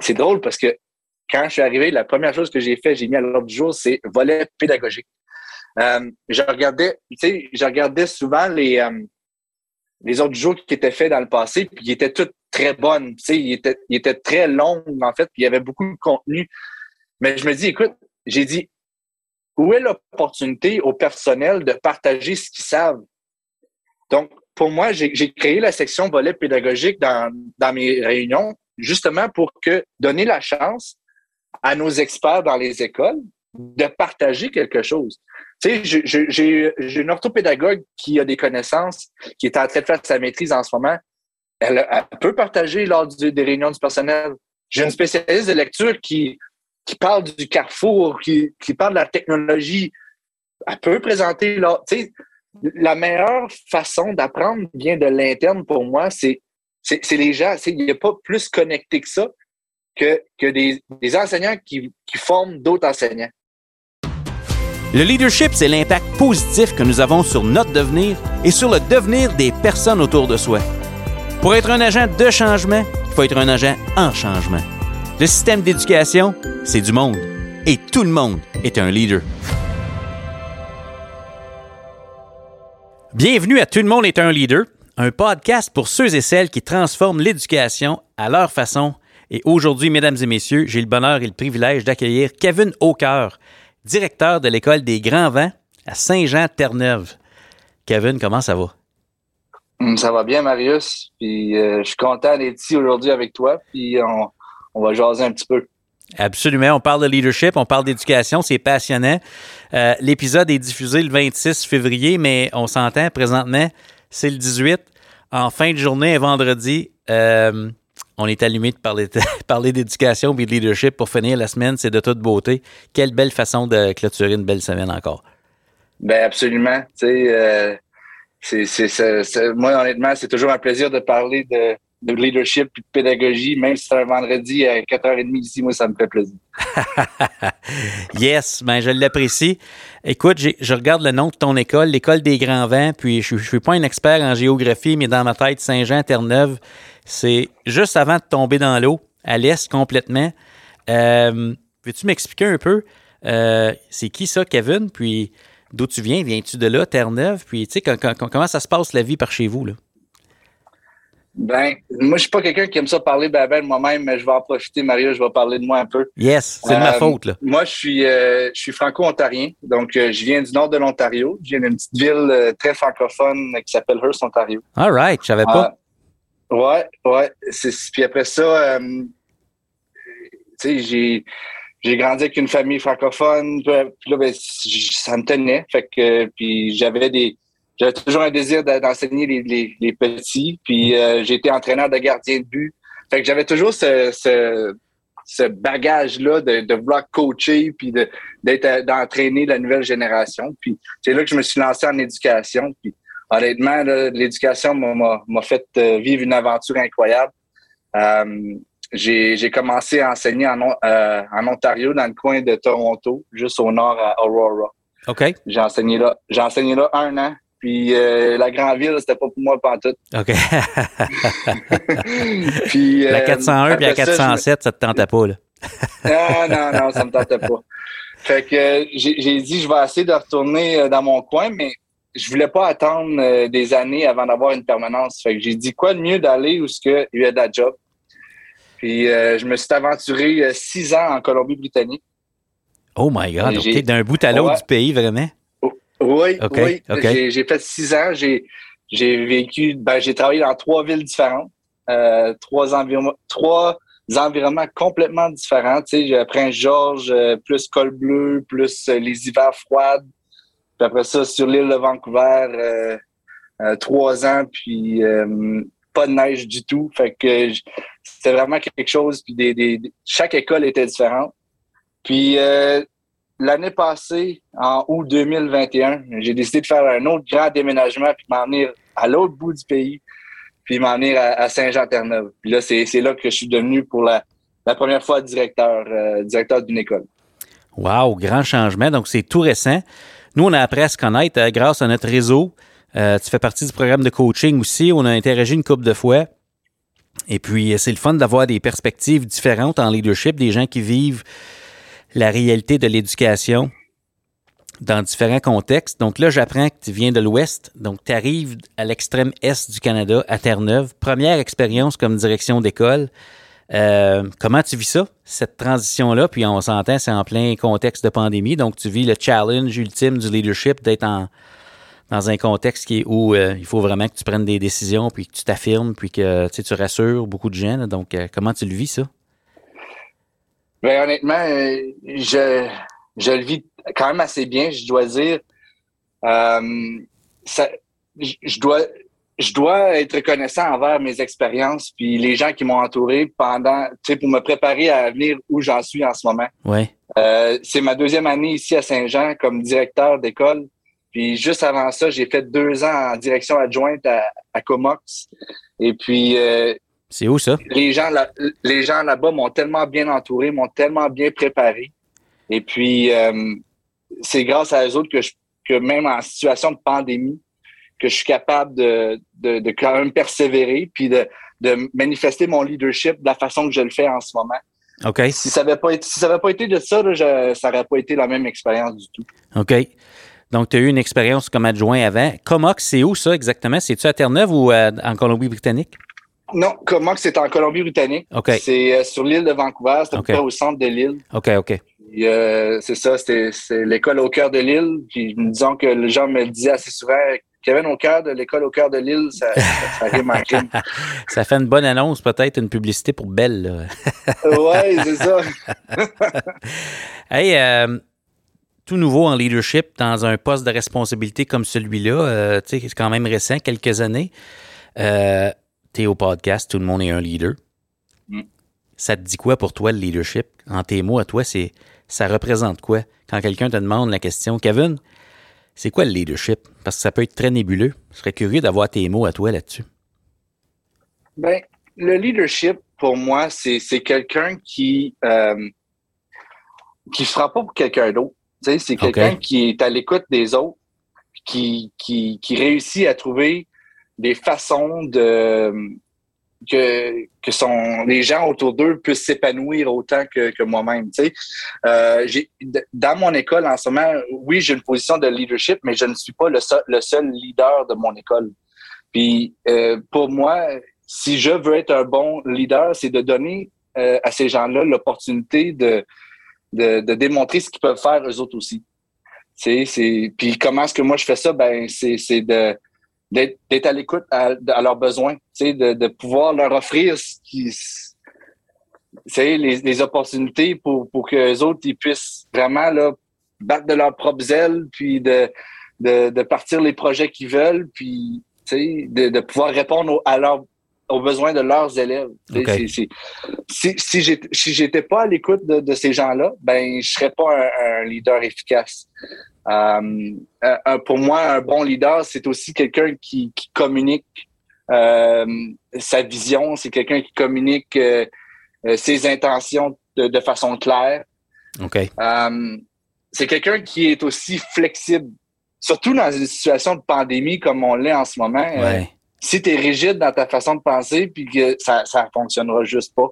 c'est drôle parce que quand je suis arrivé, la première chose que j'ai fait, j'ai mis à l'ordre du jour, c'est volet pédagogique. Euh, je regardais, souvent les, euh, les autres jours qui étaient faits dans le passé, puis ils étaient toutes très bonnes. Tu ils étaient, très longs, en fait, puis il y avait beaucoup de contenu. Mais je me dis, écoute, j'ai dit, où est l'opportunité au personnel de partager ce qu'ils savent? Donc, pour moi, j'ai créé la section volet pédagogique dans mes réunions, justement pour que donner la chance à nos experts dans les écoles de partager quelque chose. Tu sais, j'ai une orthopédagogue qui a des connaissances, qui est en train de faire sa maîtrise en ce moment. Elle, peut partager lors des réunions du personnel. J'ai une spécialiste de lecture qui, parle du carrefour, qui, parle de la technologie. Elle peut présenter la meilleure façon d'apprendre vient de l'interne pour moi, c'est c'est les gens. Il n'y a pas plus connecté que ça que, que des, enseignants qui forment d'autres enseignants. Le leadership, c'est l'impact positif que nous avons sur notre devenir et sur le devenir des personnes autour de soi. Pour être un agent de changement, il faut être un agent en changement. Le système d'éducation, c'est du monde. Et tout le monde est un leader. Bienvenue à Tout le monde est un leader, un podcast pour ceux et celles qui transforment l'éducation à leur façon. Et aujourd'hui, mesdames et messieurs, j'ai le bonheur et le privilège d'accueillir Kevin Aucoeur, directeur de l'École des Grands Vents à Saint-Jean-Terre-Neuve. Kevin, comment ça va? Hum, ça va bien, Marius. Puis euh, je suis content d'être ici aujourd'hui avec toi. Puis on, va jaser un petit peu. Absolument. On parle de leadership, on parle d'éducation, c'est passionnant. Euh, l'épisode est diffusé le 26 février, mais on s'entend présentement, c'est le 18. En fin de journée, vendredi, euh, on est allumé de parler, parler d'éducation et de leadership pour finir la semaine. C'est de toute beauté. Quelle belle façon de clôturer une belle semaine encore. Ben absolument. Tu sais, euh, moi, honnêtement, c'est toujours un plaisir de parler de, leadership et de pédagogie, même si c'est un vendredi à 4h30 ici, moi, ça me fait plaisir. yes, ben je l'apprécie. Écoute, je regarde le nom de ton école, l'école des grands vents, puis je ne suis pas un expert en géographie, mais dans ma tête, Saint-Jean-Terre-Neuve, c'est juste avant de tomber dans l'eau, à l'est complètement. Euh, veux-tu m'expliquer un peu, euh, c'est qui ça, Kevin? Puis d'où tu viens? Viens-tu de là, Terre-Neuve? Puis, tu sais, comment ça se passe la vie par chez vous, là? Ben, moi, je suis pas quelqu'un qui aime ça parler ben, ben moi-même, mais je vais en profiter, Mario, je vais parler de moi un peu. Yes, c'est de ma euh, faute, là. Moi, je suis, je suis franco-ontarien, donc je viens du nord de l'Ontario. Je viens d'une petite ville très francophone qui s'appelle Hearst, Ontario. All right, je savais pas. Ouais, ouais. Puis après ça, euh, tu sais, j'ai j'ai grandi avec une famille francophone. Puis là, ben, ça me tenait. Fait que puis j'avais des j'avais toujours un désir d'enseigner les, les, les, petits. Puis euh, j'ai été entraîneur de gardien de but. Fait que j'avais toujours ce, ce, ce bagage-là de, de vouloir coacher puis d'être d'entraîner la nouvelle génération. Puis c'est là que je me suis lancé en éducation. Puis honnêtement, l'éducation m'a fait euh, vivre une aventure incroyable. Euh, j'ai commencé à enseigner en, euh, en, Ontario, dans le coin de Toronto, juste au nord à Aurora. OK. J'ai enseigné là. J'ai enseigné là un an. Puis la grande ville, c'était pas pour moi tout. OK. puis, la 401 puis la 407, ça te tentait pas, là? non, non, non, ça me tentait pas. Fait que j'ai dit, je vais essayer de retourner dans mon coin, mais je voulais pas attendre euh, des années avant d'avoir une permanence. Fait que j'ai dit quoi de mieux d'aller où ce que il y a de la job? Puis euh, je me suis aventuré euh, six ans en Colombie-Britannique. Oh my God. D'un bout à l'autre du pays, vraiment? Oui, oui. J'ai fait six ans. J'ai vécu, ben, j'ai travaillé dans trois villes différentes, trois environnements, trois environnements complètement différents. Tu sais, Prince Georges, plus col bleu, plus les hivers froids, puis après ça, sur l'île de Vancouver, euh, euh, trois ans, puis euh, pas de neige du tout. Fait que c'était vraiment quelque chose. Puis des, chaque école était différente. Puis l'année passée, en août 2021, j'ai décidé de faire un autre grand déménagement puis m'en venir à l'autre bout du pays, puis m'en venir à, Saint-Jean-Terre-Neuve. Puis là, c'est là que je suis devenu pour la, première fois directeur, directeur d'une école. Wow, grand changement. Donc, c'est tout récent. Nous, on a appris à se connaître euh, grâce à notre réseau. Euh, tu fais partie du programme de coaching aussi. On a interagi une couple de fois. Et puis, c'est le fun d'avoir des perspectives différentes en leadership, des gens qui vivent la réalité de l'éducation dans différents contextes. Donc là, j'apprends que tu viens de l'Ouest, donc tu arrives à l'extrême Est du Canada, à Terre-Neuve. Première expérience comme direction d'école. Euh, comment tu vis ça, cette transition-là? Puis on s'entend, c'est en plein contexte de pandémie, donc tu vis le challenge ultime du leadership d'être dans un contexte qui est où euh, il faut vraiment que tu prennes des décisions, puis que tu t'affirmes, puis que tu rassures beaucoup de gens. donc, euh, comment tu le vis, ça? Bien, honnêtement, je, je le vis quand même assez bien, je dois dire. Euh, ça, je dois je dois être reconnaissant envers mes expériences puis les gens qui m'ont entouré pendant, tu sais, pour me préparer à venir où j'en suis en ce moment. Ouais. Euh, c'est ma deuxième année ici à Saint-Jean comme directeur d'école. Puis juste avant ça, j'ai fait deux ans en direction adjointe à, à Comox. Et puis. Euh, c'est où ça? Les gens, là, les gens là-bas m'ont tellement bien entouré, m'ont tellement bien préparé. Et puis, euh, c'est grâce à eux autres que, je, que même en situation de pandémie, que je suis capable de, de, de quand même persévérer puis de, de, manifester mon leadership de la façon que je le fais en ce moment. OK. Si ça n'avait pas, été, si ça pas été de ça, là, je, ça n'aurait pas été la même expérience du tout. OK. Donc, tu as eu une expérience comme adjoint avant. Comox, c'est où ça exactement? C'est-tu à Terre-Neuve ou euh, en Colombie-Britannique? Non, Comox, c'est en Colombie-Britannique. C'est euh, sur l'île de Vancouver, c'est okay. au centre de l'île. OK, OK. Euh, c'est ça, c'est l'école au cœur de l'île. Puis disons que les gens me disaient assez souvent Kevin au cœur de l'école au cœur de l'île, ça, ça, ça ça fait une bonne annonce, peut-être une publicité pour Belle. oui, c'est ça. hey, euh, tout nouveau en leadership dans un poste de responsabilité comme celui-là, euh, tu sais, c'est quand même récent, quelques années. Euh, tu es au podcast, tout le monde est un leader. Mm. Ça te dit quoi pour toi le leadership? En tes mots à toi, c'est ça représente quoi? Quand quelqu'un te demande la question, Kevin, c'est quoi le leadership? Parce que ça peut être très nébuleux. Je serais curieux d'avoir tes mots à toi là-dessus. Ben, le leadership, pour moi, c'est quelqu'un qui euh, qui fera pas pour quelqu'un d'autre. C'est quelqu'un okay. qui est à l'écoute des autres, qui, qui, qui réussit à trouver des façons de que, que les gens autour d'eux puissent s'épanouir autant que, que moi-même. Euh, dans mon école en ce moment, oui, j'ai une position de leadership, mais je ne suis pas le seul, le seul leader de mon école. Puis euh, pour moi, si je veux être un bon leader, c'est de donner euh, à ces gens-là l'opportunité de, de, de, démontrer ce qu'ils peuvent faire eux autres aussi. Puis comment est-ce que moi je fais ça? Ben, c'est, d'être à l'écoute à, à, leurs besoins, de, de pouvoir leur offrir ce qui, les, les opportunités pour, pour que les autres ils puissent vraiment là, battre de leurs propres ailes, puis de, de, de partir les projets qu'ils veulent, puis de, de pouvoir répondre à leurs aux besoins de leurs élèves. Okay. Si, si, si j'étais si pas à l'écoute de, de, ces gens-là, ben je serais pas un, un leader efficace. Euh, euh, pour moi, un bon leader, c'est aussi quelqu'un qui, qui, communique euh, sa vision, c'est quelqu'un qui communique ses intentions de, de, façon claire. Okay. c'est quelqu'un qui est aussi flexible, surtout dans une situation de pandémie comme on l'est en ce moment. Ouais si tu es rigide dans ta façon de penser, puis que ça ça fonctionnera juste pas.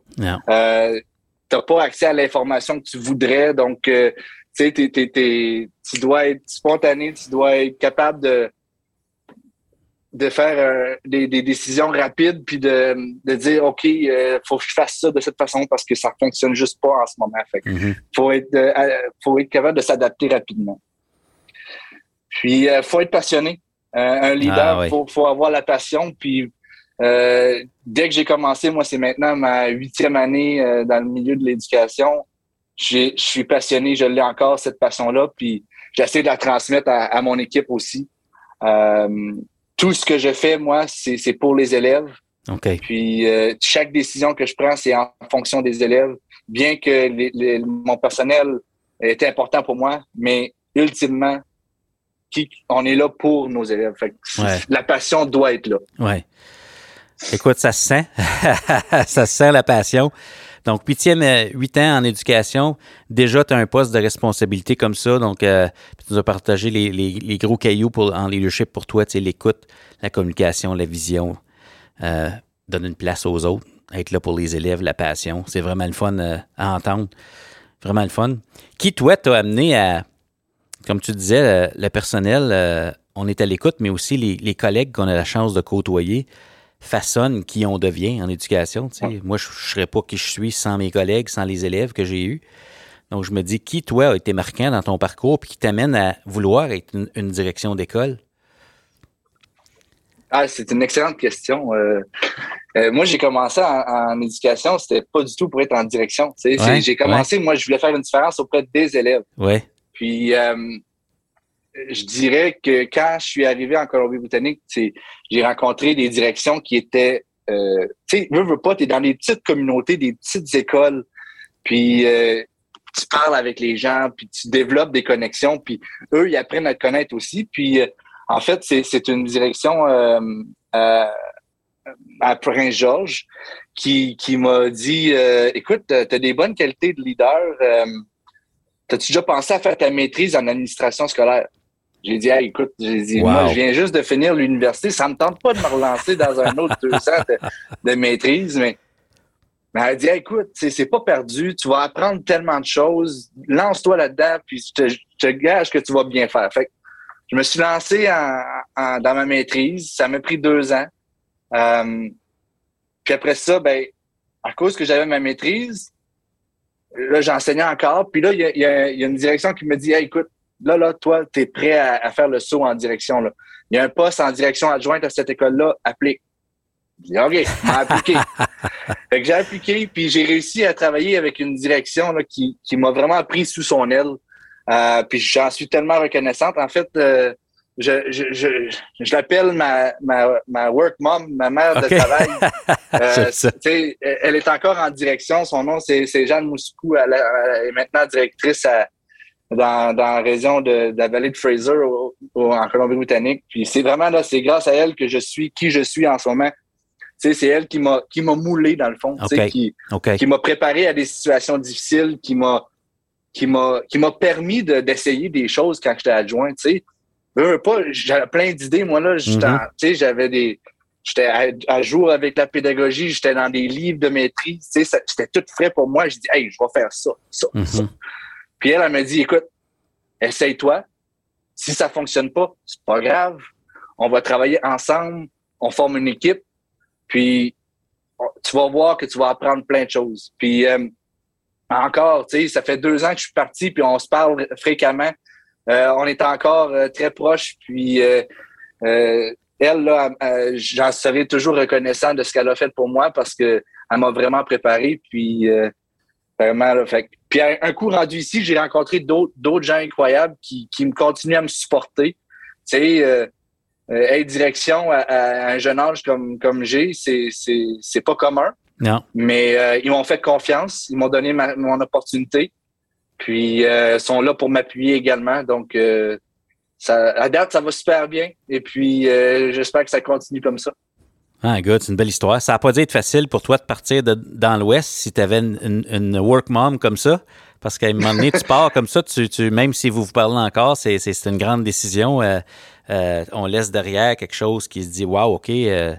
Euh, t'as pas accès à l'information que tu voudrais, donc euh, tu sais, tu dois être spontané, tu dois être capable de de faire euh, des, des, décisions rapides, puis de, de dire OK, euh, faut que je fasse ça de cette façon parce que ça fonctionne juste pas en ce moment. Fait mm-hmm. faut être euh, faut être capable de s'adapter rapidement. Puis faut être passionné. Un leader, il ah, faut, faut, avoir la passion. Puis dès que j'ai commencé, moi, c'est maintenant ma huitième année dans le milieu de l'éducation. Je suis passionné, je l'ai encore, cette passion-là. Puis j'essaie de la transmettre à, à mon équipe aussi. Euh, tout ce que je fais, moi, c'est pour les élèves. Okay. Puis chaque décision que je prends, c'est en fonction des élèves. Bien que les, les, mon personnel est important pour moi, mais ultimement, qui, on est là pour nos élèves. Fait ouais. La passion doit être là. Oui. Écoute, ça se sent. ça se sent la passion. Donc, huitième, huit ans en éducation, déjà, tu as un poste de responsabilité comme ça. Donc, euh, tu nous as partagé les, les, les, gros cailloux pour, en leadership pour toi, tu sais, l'écoute, la communication, la vision, euh, donner une place aux autres. être là pour les élèves, la passion. C'est vraiment le fun euh, à entendre. Vraiment le fun. Qui, toi, t'a amené à, comme tu disais, le, personnel, euh, on est à l'écoute, mais aussi les, collègues qu'on a la chance de côtoyer façonnent qui on devient en éducation. Moi, je ne serais pas qui je suis sans mes collègues, sans les élèves que j'ai eus. Donc, je me dis, qui, toi, a été marquant dans ton parcours et qui t'amène à vouloir être une, direction d'école? Ah, c'est une excellente question. Euh, euh, moi, j'ai commencé en, éducation, c'était pas du tout pour être en direction. j'ai commencé, moi, je voulais faire une différence auprès des élèves. Ouais. Puis, euh, je dirais que quand je suis arrivé en Colombie-Britannique, j'ai rencontré des directions qui étaient, tu sais, veux, veux pas, tu es dans des petites communautés, des petites écoles. Puis, tu parles avec les gens, puis tu développes des connexions, puis eux, ils apprennent à te connaître aussi. Puis, euh, en fait, c'est une direction euh, euh, à Prince George qui, qui m'a dit Écoute, tu as des bonnes qualités de leader. T'as-tu déjà pensé à faire ta maîtrise en administration scolaire? J'ai dit, écoute, j'ai dit, moi, je viens juste de finir l'université. Ça me tente pas de me relancer dans un autre deux ans de, de maîtrise, mais mais elle dit écoute, c'est pas perdu, tu vas apprendre tellement de choses, lance-toi là-dedans, puis je te, gage que tu vas bien faire. Fait je me suis lancé dans ma maîtrise, ça m'a pris deux ans. Euh, puis après ça, ben, à cause que j'avais ma maîtrise, là, j'enseignais encore. Puis là, il y a, une direction qui me dit écoute, là, là, toi, tu es prêt à, à, faire le saut en direction. Là. Il y a un poste en direction adjointe à cette école-là, applique. J'ai OK, m'a appliqué. fait que j'ai appliqué, puis j'ai réussi à travailler avec une direction là, qui, qui m'a vraiment pris sous son aile. Euh, puis j'en suis tellement reconnaissante. En fait, euh, je, je, je, je l'appelle ma, ma, ma work mom, ma mère de travail. Euh, elle est encore en direction. Son nom, c'est Jeanne Moussoukou. Elle, est maintenant directrice à, dans, dans la région de, la vallée de Fraser en Colombie-Britannique. Puis c'est vraiment là, c'est grâce à elle que je suis qui je suis en ce moment c'est elle qui m'a qui m'a moulé dans le fond, qui, qui m'a préparé à des situations difficiles, qui m'a qui m'a qui m'a permis d'essayer des choses quand j'étais adjoint. Tu sais, pas, j'avais plein d'idées. Moi là, mm-hmm. j'avais des j'étais à, jour avec la pédagogie, j'étais dans des livres de maîtrise. Tu sais, c'était tout frais pour moi. Je dis, hey, je vais faire ça, ça, ça. Puis elle, elle m'a dit, écoute, essaye-toi. Si ça fonctionne pas, c'est pas grave. On va travailler ensemble. On forme une équipe puis, tu vas voir que tu vas apprendre plein de choses. Puis, euh, encore, tu sais, ça fait deux ans que je suis parti, puis on se parle fréquemment. Euh, on est encore euh, très proches, puis elle, là, j'en serai toujours reconnaissant de ce qu'elle a fait pour moi parce que elle m'a vraiment préparé, puis vraiment, là, fait puis un, coup rendu ici, j'ai rencontré d'autres gens incroyables qui, qui me continuent à me supporter. Tu sais, euh, être direction à, un jeune âge comme, comme j'ai, c'est, c'est, c'est pas commun. Non. Mais euh, ils m'ont fait confiance, ils m'ont donné mon opportunité, puis euh, sont là pour m'appuyer également. Donc, ça, à date, ça va super bien. Et puis, j'espère que ça continue comme ça. Ah, good, c'est une belle histoire. Ça n'a pas dû être facile pour toi de partir dans l'Ouest si tu avais une, work mom comme ça. Parce qu'à un moment donné, tu pars comme ça, tu, tu, même si vous vous parlez encore, c'est, une grande décision. Euh, on laisse derrière quelque chose qui se dit Waouh, OK, euh,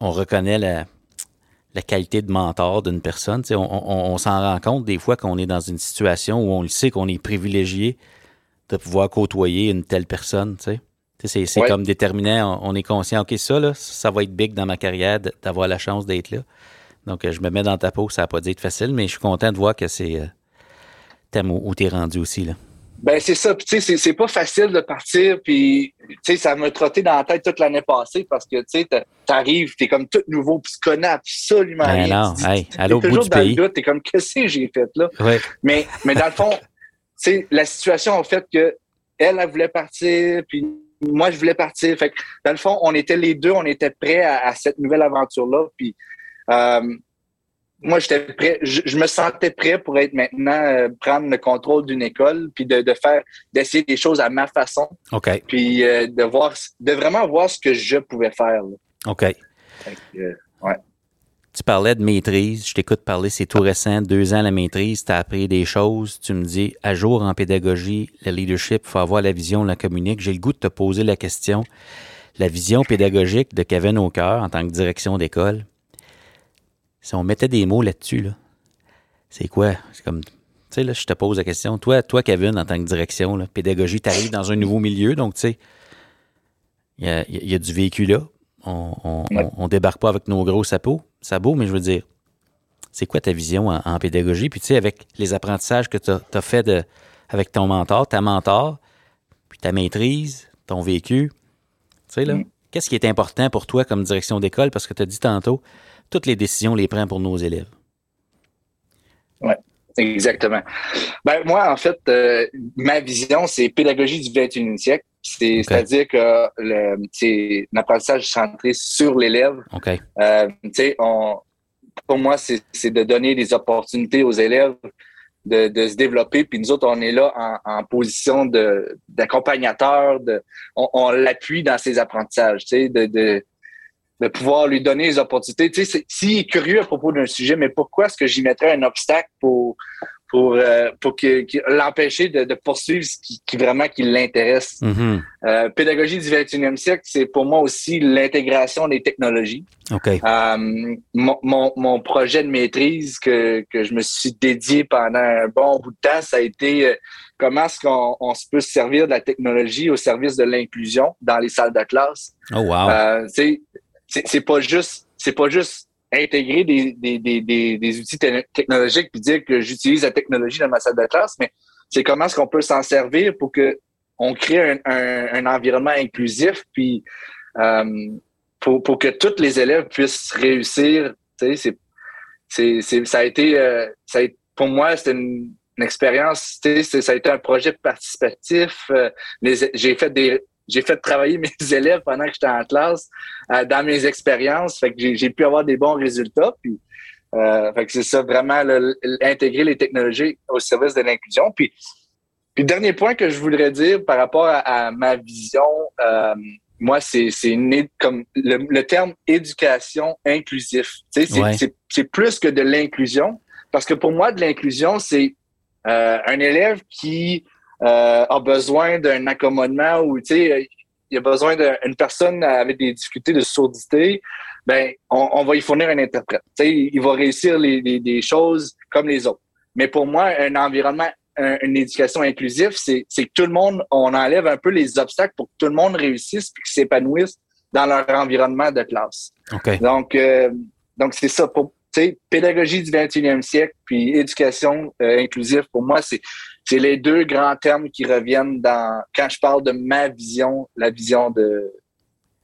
on reconnaît la, qualité de mentor d'une personne. On, s'en rend compte des fois qu'on est dans une situation où on le sait qu'on est privilégié de pouvoir côtoyer une telle personne. C'est, comme déterminant, on, est conscient, OK, ça, là, ça va être big dans ma carrière d'avoir la chance d'être là. Donc, euh, je me mets dans ta peau, ça n'a pas dû être facile, mais je suis content de voir que c'est. thème où, où tu es rendu aussi. Là. Ben c'est ça. tu sais, c'est pas facile de partir. Puis tu sais, ça m'a trotté dans la tête toute l'année passée parce que tu sais, t'arrives, t'es comme tout nouveau, puis tu connais absolument ben rien. Non, hey, à l'autre bout du pays. T'es comme qu'est-ce que j'ai fait là? Mais mais dans le fond, tu sais, la situation a fait que elle, elle voulait partir, puis moi je voulais partir. Fait que dans le fond, on était les deux, on était prêts à, cette nouvelle aventure là. Puis euh, moi, j'étais prêt, je, me sentais prêt pour être maintenant euh, prendre le contrôle d'une école, puis de, faire, d'essayer des choses à ma façon. OK. Puis euh, de voir, de vraiment voir ce que je pouvais faire. OK. Ouais. Tu parlais de maîtrise. Je t'écoute parler, c'est tout récent, deux ans la maîtrise, tu as appris des choses. Tu me dis, à jour en pédagogie, le leadership, il faut avoir la vision, la communique. J'ai le goût de te poser la question. La vision pédagogique de Kevin Aucoeur en tant que direction d'école, si on mettait des mots là-dessus, là, c'est quoi? C'est comme, tu sais, là, je te pose la question. Toi, toi Kevin, en tant que direction, là, pédagogie, tu arrives dans un nouveau milieu, donc, tu sais, il y a, y a, du vécu là. On, on, débarque pas avec nos gros sabots, sabots, mais je veux dire, c'est quoi ta vision en, pédagogie? Puis, tu sais, avec les apprentissages que tu as, fait de, avec ton mentor, ta mentor, puis ta maîtrise, ton vécu, tu sais, là, mm. qu'est-ce qui est important pour toi comme direction d'école? Parce que tu as dit tantôt, toutes les décisions les prend pour nos élèves. Oui, exactement. Ben, moi, en fait, euh, ma vision, c'est pédagogie du 21e siècle. C'est-à-dire que c'est l'apprentissage centré sur l'élève. Euh, on, pour moi, c'est de donner des opportunités aux élèves de, de, se développer. Puis nous autres, on est là en, en position d'accompagnateur. De, on, on l'appuie dans ses apprentissages, de, de, de pouvoir lui donner les opportunités. S'il est curieux à propos d'un sujet, mais pourquoi est-ce que j'y mettrais un obstacle pour pour euh, pour que, l'empêcher de, de, poursuivre ce qui, qui vraiment qui l'intéresse. Mm-hmm. euh, pédagogie du 21e siècle, c'est pour moi aussi l'intégration des technologies. Okay. Euh, mon, mon, mon, projet de maîtrise que, que je me suis dédié pendant un bon bout de temps, ça a été euh, comment est-ce qu'on on se peut servir de la technologie au service de l'inclusion dans les salles de classe. Oh wow. Euh, c'est pas juste c'est pas juste intégrer des, des, des, des outils technologiques puis dire que j'utilise la technologie dans ma salle de classe, mais c'est comment est-ce qu'on peut s'en servir pour que on crée un, un, un environnement inclusif puis euh, pour, pour que tous les élèves puissent réussir. Tu sais, c'est, c'est, ça a été, euh, ça a pour moi, c'était une, une expérience. Tu sais, ça a été un projet participatif. Euh, j'ai fait des j'ai fait travailler mes élèves pendant que j'étais en classe euh, dans mes expériences. Fait que j'ai pu avoir des bons résultats. Puis, euh, fait que c'est ça, vraiment, intégrer les technologies au service de l'inclusion. Puis, puis, dernier point que je voudrais dire par rapport à, ma vision, euh, moi, c'est comme le, terme éducation inclusif. Tu sais, c'est plus que de l'inclusion. Parce que pour moi, de l'inclusion, c'est euh, un élève qui euh, a besoin d'un accommodement ou tu sais, il a besoin d'une personne avec des difficultés de sourdité, ben on, on va y fournir un interprète. Tu sais, il va réussir les, les, des choses comme les autres. Mais pour moi, un environnement, une éducation inclusive, c'est que tout le monde, on enlève un peu les obstacles pour que tout le monde réussisse et s'épanouisse dans leur environnement de classe. Okay. Donc, euh, donc c'est ça. Pour, pédagogie du 21e siècle, puis éducation euh, inclusive, pour moi, c'est c'est les deux grands termes qui reviennent dans quand je parle de ma vision, la vision de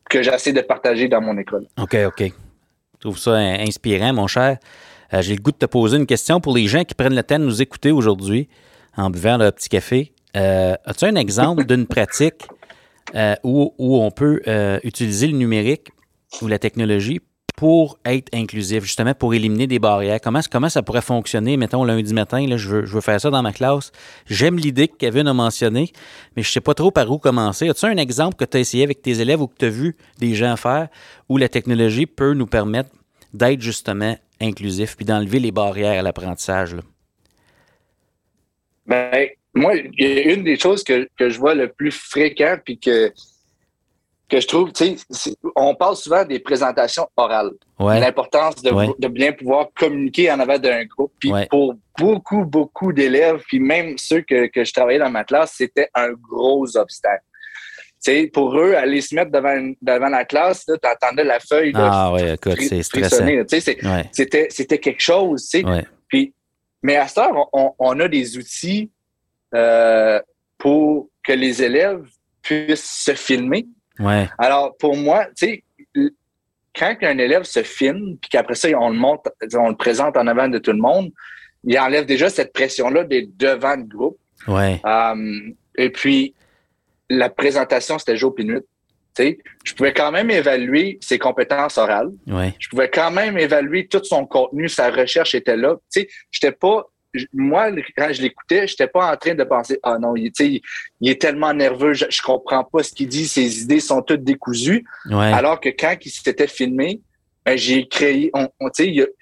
que j'essaie de partager dans mon école. OK, OK. Je trouve ça inspirant, mon cher. Euh, j'ai le goût de te poser une question pour les gens qui prennent le temps de nous écouter aujourd'hui en buvant leur petit café. Euh, as-tu un exemple d'une pratique euh, où, où, on peut utiliser le numérique ou la technologie pour être inclusif, justement pour éliminer des barrières? Comment, comment ça pourrait fonctionner, mettons, lundi matin, là, je, veux, faire ça dans ma classe. J'aime l'idée que Kevin a mentionné, mais je sais pas trop par où commencer. As-tu un exemple que tu as essayé avec tes élèves ou que tu as vu des gens faire où la technologie peut nous permettre d'être justement inclusif puis d'enlever les barrières à l'apprentissage? Ben, moi, une des choses que, que je vois le plus fréquent puis que que je trouve, tu sais, on parle souvent des présentations orales. L'importance de, bien pouvoir communiquer en avant d'un groupe. Puis pour beaucoup, beaucoup d'élèves, puis même ceux que, que je travaillais dans ma classe, c'était un gros obstacle. sais, pour eux, aller se mettre devant, devant la classe, tu entendais la feuille. ah oui, écoute, c'est stressant. C'était quelque chose. sais. Puis, mais à ce temps, on, on, a des outils euh, pour que les élèves puissent se filmer. Ouais. Alors, pour moi, tu sais, quand un élève se filme, puis qu'après ça, on le montre, on le présente en avant de tout le monde, il enlève déjà cette pression-là des devant le groupe. Ouais. Um, et puis, la présentation, c'était jour puis nuit. je pouvais quand même évaluer ses compétences orales. Ouais. Je pouvais quand même évaluer tout son contenu, sa recherche était là. Sais, j'étais pas moi, quand je l'écoutais, j'étais pas en train de penser Ah non, il, il est tellement nerveux, je, je comprends pas ce qu'il dit, ses idées sont toutes décousues. Alors que quand il s'était filmé, ben, j'ai créé, on, on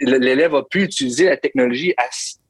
l'élève a pu utiliser la technologie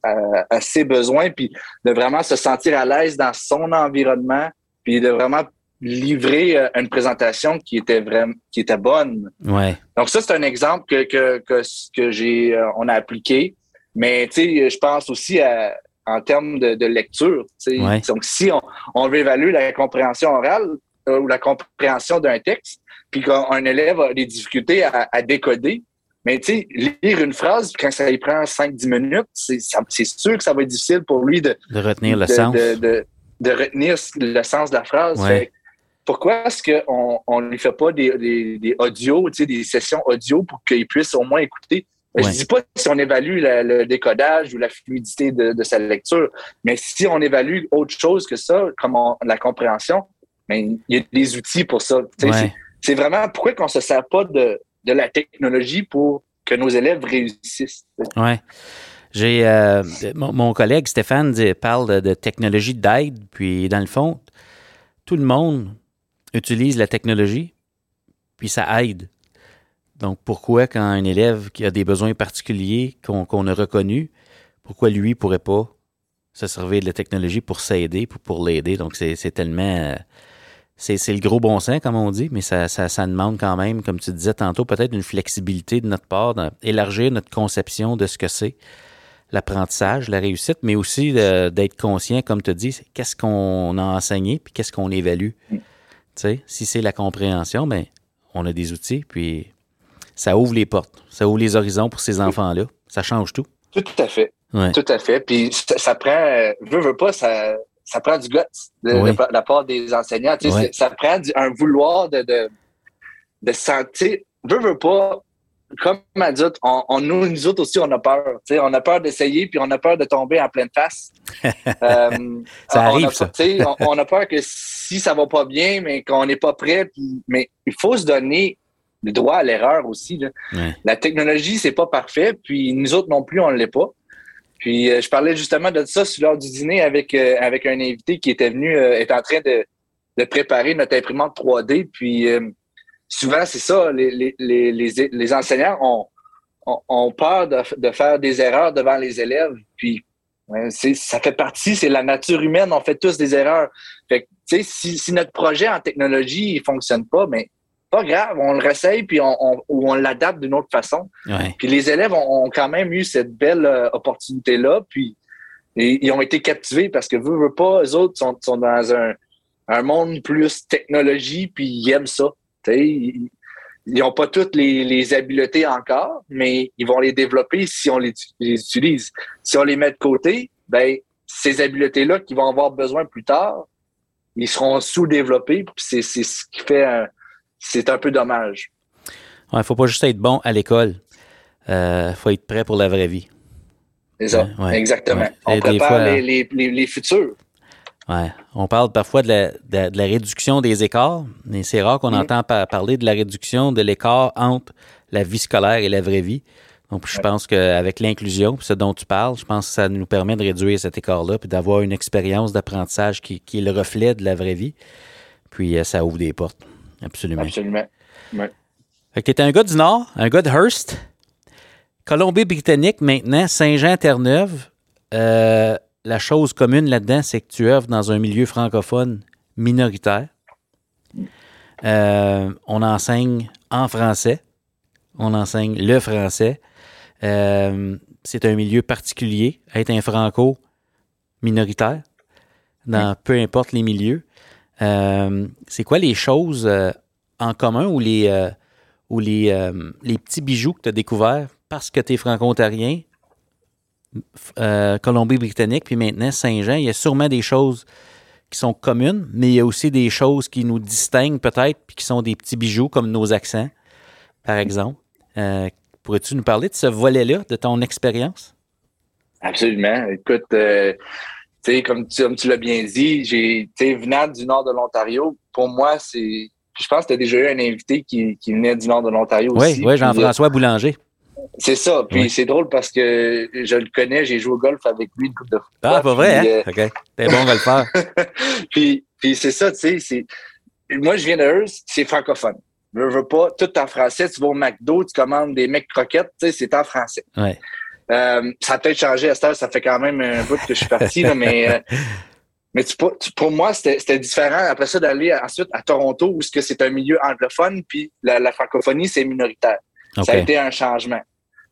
à, ses besoins, puis de vraiment se sentir à l'aise dans son environnement, puis de vraiment livrer euh, une présentation qui était vraiment qui était bonne. Ouais. Donc ça c'est un exemple que que que, que j'ai euh, on a appliqué, mais tu sais je pense aussi à en termes de, de lecture. Ouais. Donc si on, on veut évaluer la compréhension orale euh, ou la compréhension d'un texte, puis qu'un élève a des difficultés à, à décoder, mais tu sais lire une phrase quand ça lui prend 5-10 minutes, c'est sûr que ça va être difficile pour lui de De retenir le de, sens. de, de, de retenir le sens de la phrase. Ouais. Fait que pourquoi est-ce qu'on on ne lui fait pas des, des, des audios, tu sais, des sessions audio pour qu'il puisse au moins écouter? Ouais. Je dis pas si on évalue la- le décodage ou la fluidité de, de sa lecture, mais si on évalue autre chose que ça, comme on- la compréhension, ben, il y a des outils pour ça. Ouais. c'est- vraiment pourquoi qu'on se sert pas de, de la technologie pour que nos élèves réussissent. Ouais. J'ai euh, mon, mon collègue Stéphane parle de, de technologie d'aide, puis dans le fond, tout le monde utilise la technologie, puis ça aide. Donc pourquoi quand un élève qui a des besoins particuliers qu'on a reconnus, pourquoi lui ne pourrait pas se servir de la technologie pour s'aider, pour, pour l'aider? Donc c'est tellement... euh, c'est le gros bon sens, comme on dit, mais ça, ça, ça demande quand même, comme tu disais tantôt, peut-être une flexibilité de notre part, d'élargir notre conception de ce que c'est l'apprentissage, la réussite, mais aussi d'être conscient, comme tu dis, qu'est-ce qu'on a enseigné, puis qu'est-ce qu'on évalue. Mm. Tu sais, si c'est la compréhension, ben, on a des outils, puis ça ouvre les portes, ça ouvre les horizons pour ces enfants-là. Ça change tout. Tout à fait. Ouais. Tout à fait. Puis ça, ça prend, veux, veux pas, ça, ça prend du guts de, Oui. de la part des enseignants. Tu sais, Ouais. Ça prend du- un vouloir de, de, de sentir. Veux, veux pas, comme adulte, on, on, nous, nous autres aussi, on a peur. Tu sais, on a peur d'essayer, puis on a peur de tomber en pleine face. Euh, Ça on arrive, a, ça. tu sais, on, on a peur que si ça va pas bien, mais qu'on n'est pas prêt, puis, mais il faut se donner le droit à l'erreur aussi. Là. Ouais. La technologie, c'est pas parfait, puis nous autres non plus, on ne l'est pas. Puis euh, je parlais justement de ça l'heure du dîner avec, euh, avec un invité qui était venu, euh, est en train de, de préparer notre imprimante 3D. Puis souvent, c'est ça, les, les, les, les, les enseignants ont, ont, ont peur de, de faire des erreurs devant les élèves. Puis ouais, ça fait partie, c'est la nature humaine, on fait tous des erreurs. Fait que, tu sais, si, si notre projet en technologie ne fonctionne pas, mais pas grave, on le réessaye puis on, on, ou on l'adapte d'une autre façon. Ouais. Puis les élèves ont, ont quand même eu cette belle euh, opportunité-là, puis ils ont été captivés parce que veux, veux pas, eux autres sont, sont dans un, un monde plus technologie, puis ils aiment ça. Ils n'ont pas toutes les, les habiletés encore, mais ils vont les développer si on les, les utilise. Si on les met de côté, ben ces habiletés-là qu'ils vont avoir besoin plus tard, ils seront sous-développés, puis c'est c'est ce qui fait un, c'est un peu dommage. Il ne faut pas juste être bon à l'école. Il faut être prêt pour la vraie vie. C'est ça, Ouais, exactement. On prépare fois, les, les, les, les futurs. Ouais. On parle parfois de la, de, de la réduction des écarts, mais c'est rare qu'on Mhm. entend par- parler de la réduction de l'écart entre la vie scolaire et la vraie vie. Donc, je Ouais. pense qu'avec l'inclusion, ce dont tu parles, je pense que ça nous permet de réduire cet écart-là, puis d'avoir une expérience d'apprentissage qui, qui est le reflet de la vraie vie. Puis, euh, ça ouvre des portes. Absolument. Absolument. Fait que t'es un gars du Nord, un gars de Hearst, Colombie-Britannique maintenant, Saint-Jean-Terre-Neuve. Euh, la chose commune là-dedans, c'est que tu œuvres dans un milieu francophone minoritaire. Euh, on enseigne en français. On enseigne le français. Euh, c'est un milieu particulier, être un franco minoritaire, dans peu importe les milieux. Euh, c'est quoi les choses euh, en commun ou les, euh, ou les, les petits bijoux que tu as découverts parce que tu es franco-ontarien, Colombie-Britannique, puis maintenant Saint-Jean, il y a sûrement des choses qui sont communes, mais il y a aussi des choses qui nous distinguent peut-être, puis qui sont des petits bijoux comme nos accents, par exemple. Pourrais-tu nous parler de ce volet-là, de ton expérience? Absolument. Écoute, euh, tu sais, comme tu, comme tu l'as bien dit, j'ai, venant du nord de l'Ontario, pour moi, c'est. Je pense que tu as déjà eu un invité qui, qui venait du nord de l'Ontario Oui, aussi. oui, euh, Jean-François Boulanger. C'est ça. Puis Oui. c'est drôle parce que je le connais, j'ai joué au golf avec lui une couple de fois. Ah, pas vrai, Puis, hein? OK. T'es bon faire. puis, puis c'est ça, tu sais. Moi, je viens de Hearst, c'est francophone. Je veux pas, tout en français. Tu vas au McDo, tu commandes des mecs croquettes, tu sais, c'est en français. Ouais. Euh, ça a peut-être changé à ça fait quand même un bout que je suis parti, là, mais euh, Mais pour moi, c'était différent après ça d'aller ensuite à Toronto où c'est un milieu anglophone, puis la, francophonie, c'est minoritaire. Ça a été un changement.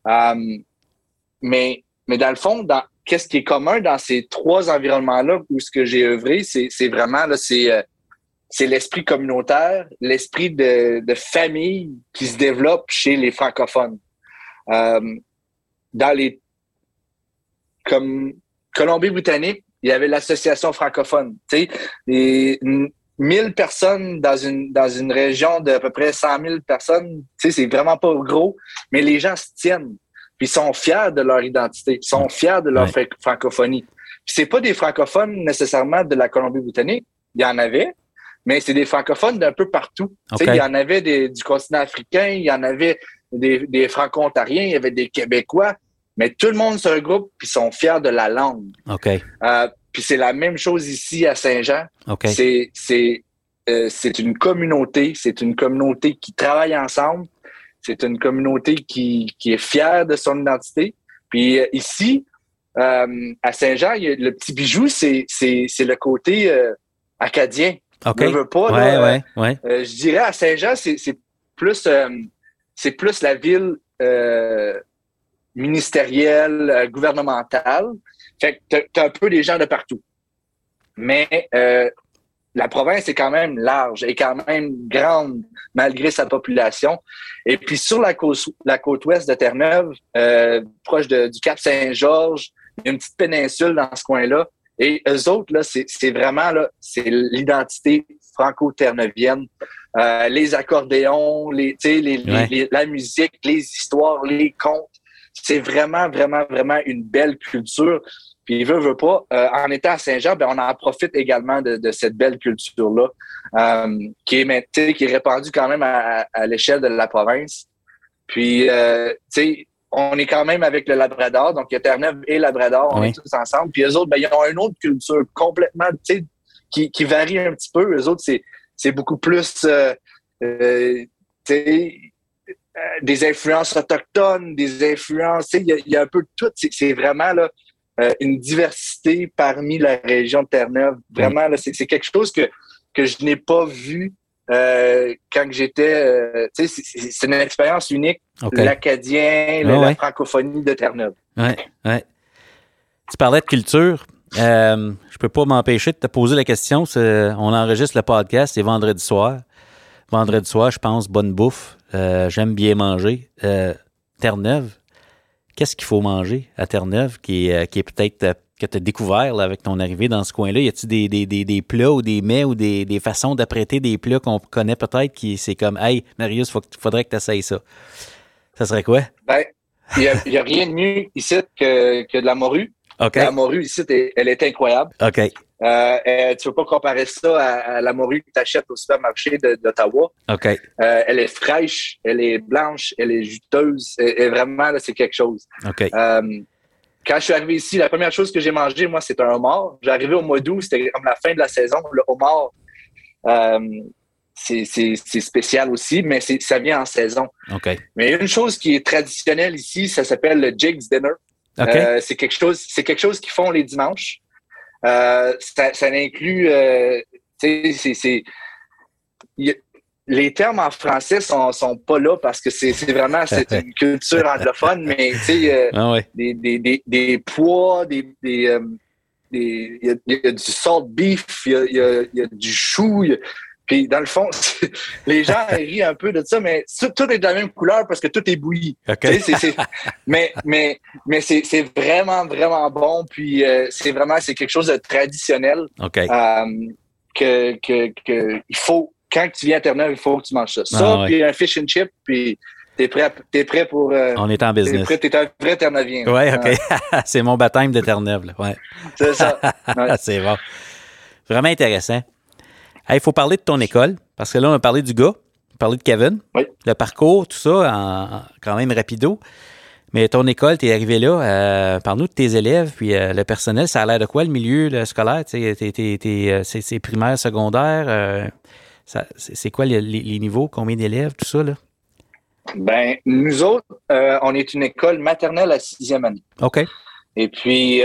Euh, mais, mais dans le fond, dans, qu'est-ce qui est commun dans ces trois environnements-là où ce que j'ai œuvré, c'est vraiment là, c'est euh, c'est l'esprit communautaire, l'esprit de, de, famille qui se développe chez les francophones. Dans les comme Colombie-Britannique, il y avait l'association francophone. Tu sais, les 1000 personnes dans une dans une région d'à peu près 100 000 personnes. Tu sais, c'est vraiment pas gros, mais les gens se tiennent. Puis ils sont fiers de leur identité, ils sont fiers de leur francophonie. Puis c'est pas des francophones nécessairement de la Colombie-Britannique. Il y en avait, mais c'est des francophones d'un peu partout. Tu sais, il y en avait des, du continent africain, il y en avait des, des franco-ontariens, il y avait des Québécois. Mais tout le monde se regroupe puis sont fiers de la langue. OK. Euh, puis c'est la même chose ici à Saint-Jean. OK. C'est, c'est, euh, c'est une communauté, c'est une communauté qui travaille ensemble, c'est une communauté qui, qui est fière de son identité. Puis euh, ici, euh, à Saint-Jean, le petit bijou, c'est, c'est, c'est le côté euh, acadien. OK. Je veux pas, ouais, là, ouais, ouais. euh, je dirais à Saint-Jean, c'est, c'est plus c'est plus la ville ministérielle, euh, gouvernementale. Fait que tu as un peu des gens de partout. Mais euh, la province est quand même large et quand même grande malgré sa population. Et puis sur la côte, ouest de Terre-Neuve, euh, proche du Cap Saint-Georges, une petite péninsule dans ce coin-là. Et eux autres, là, c'est vraiment l'identité franco-ternevienne. Euh, les accordéons, les, les, Ouais. les, la musique, les histoires, les contes. C'est vraiment, vraiment, vraiment une belle culture. Puis, veut, veut pas, euh, en étant à Saint-Jean, ben, on en profite également de, de cette belle culture-là, euh, qui, est, qui est répandue quand même à, à l'échelle de la province. Puis, euh, tu sais, on est quand même avec le Labrador, donc il y a Terre-Neuve et Labrador, on Oui. est tous ensemble. Puis eux autres, ben, ils ont une autre culture complètement, tu sais, qui, qui varie un petit peu. Eux autres, c'est, c'est beaucoup plus, euh, euh, euh, des influences autochtones, des influences, il y, a- il y a un peu de tout. C'est, vraiment là, une diversité parmi la région de Terre-Neuve. Vraiment, c'est, quelque chose que, que je n'ai pas vu euh, quand j'étais. euh, tu sais, c'est, une expérience unique. L'acadien, la, Ah ouais. la francophonie de Terre-Neuve. Ouais, ouais. Tu parlais de culture. Euh, je peux pas m'empêcher de te poser la question. On enregistre le podcast, c'est vendredi soir. Vendredi soir, je pense, bonne bouffe. Euh, J'aime bien manger. Euh, Terre-Neuve, qu'est-ce qu'il faut manger à Terre-Neuve qui euh, qui est peut-être euh, que tu as découvert là, avec ton arrivée dans ce coin-là? Y a-t-il des, des, des, plats ou des mets ou des, des façons d'apprêter des plats qu'on connaît peut-être qui c'est comme Hey, Marius, faudrait que tu essayes ça. Ça serait quoi? Ben, il n'y a, rien de mieux ici que, que de la morue. La morue ici, elle est incroyable. OK. Euh, euh, tu peux pas comparer ça à, à la morue que tu achètes au supermarché d'Ottawa. OK. Euh, elle est fraîche, elle est blanche, elle est juteuse. Et, et vraiment, c'est quelque chose. OK. Euh, quand je suis arrivé ici, la première chose que j'ai mangé, moi, c'est un homard. J'ai arrivé au mois d'août, c'était comme la fin de la saison. Le homard, c'est spécial aussi, mais ça vient en saison. OK. Mais une chose qui est traditionnelle ici, ça s'appelle le Jigs Dinner. Euh, c'est quelque chose, c'est quelque chose qu'ils font les dimanches. Euh, ça, ça inclut, euh, tu sais, c'est- les termes en français sont, sont pas là parce que c'est vraiment c'est une culture anglophone, mais tu sais, Ah ouais. des, des, des, il y, a, il y a du salt beef, il y a, y a, il y a du chou. il y a- puis dans le fond, les gens rient un peu de ça, mais tout, est de la même couleur parce que tout est bouilli. OK. Tu sais, c'est- c'est- mais mais, mais c'est vraiment, vraiment bon. Puis euh, c'est vraiment c'est quelque chose de traditionnel euh, que, que, que il faut, quand tu viens à Terre-Neuve, il faut que tu manges ça. Ça, Ah ouais. puis un fish and chip, puis t'es prêt, t'es prêt pour. euh, On est en t'es business. prêt, t'es un vrai Terre-Neuvien. Ouais, OK. c'est mon baptême de Terre-Neuve. Ouais. C'est ça. Ouais. c'est bon. Vraiment intéressant. Il faut parler de ton école, parce que là, on a parlé du gars, on a parlé de Kevin, Oui. le parcours, tout ça, en, en- quand même rapido. Mais ton école, tu es arrivé là, euh, parle-nous de tes élèves, puis euh, le personnel, ça a l'air de quoi le milieu le scolaire? Euh, c'est, primaire, secondaire, euh, c'est, quoi les, les- les niveaux, combien d'élèves, tout ça? Là? Ben, nous autres, on est une école maternelle à sixième année. OK. Et puis,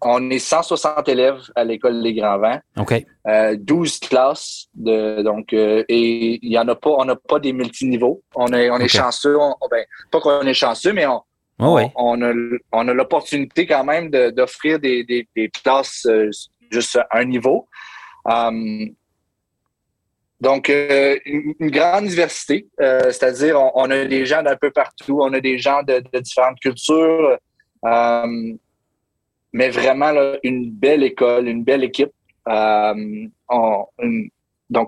on est 160 élèves à l'école des Grands Vents. OK. 12 classes. De, donc, et il y en a pas, on n'a pas des multiniveaux. On est, on est chanceux. ben, pas qu'on est chanceux, mais on, on, a, on a l'opportunité quand même d'offrir des, des, des, classes juste à un niveau. Donc, euh, une, grande diversité, euh, c'est-à-dire on, a des gens d'un peu partout, on a des gens de, différentes cultures, euh, mais vraiment une belle école, une belle équipe. donc,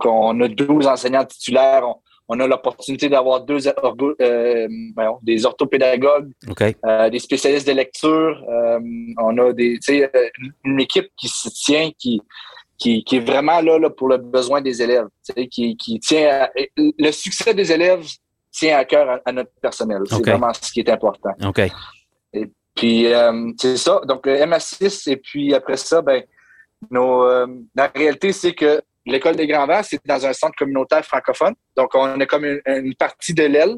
on a 12 enseignants titulaires. On, a l'opportunité d'avoir deux des orthopédagogues, des spécialistes de lecture. on a des, une équipe qui se tient, qui, qui, est vraiment là, pour le besoin des élèves, qui, qui tient le succès des élèves tient à cœur à, notre personnel. C'est vraiment ce qui est important. OK. Puis, euh, c'est ça. Donc, euh, MA6, et puis après ça, ben, nos, euh, la réalité, c'est que l'école des Grands Vents, c'est dans un centre communautaire francophone. Donc, on est comme une, partie de l'aile.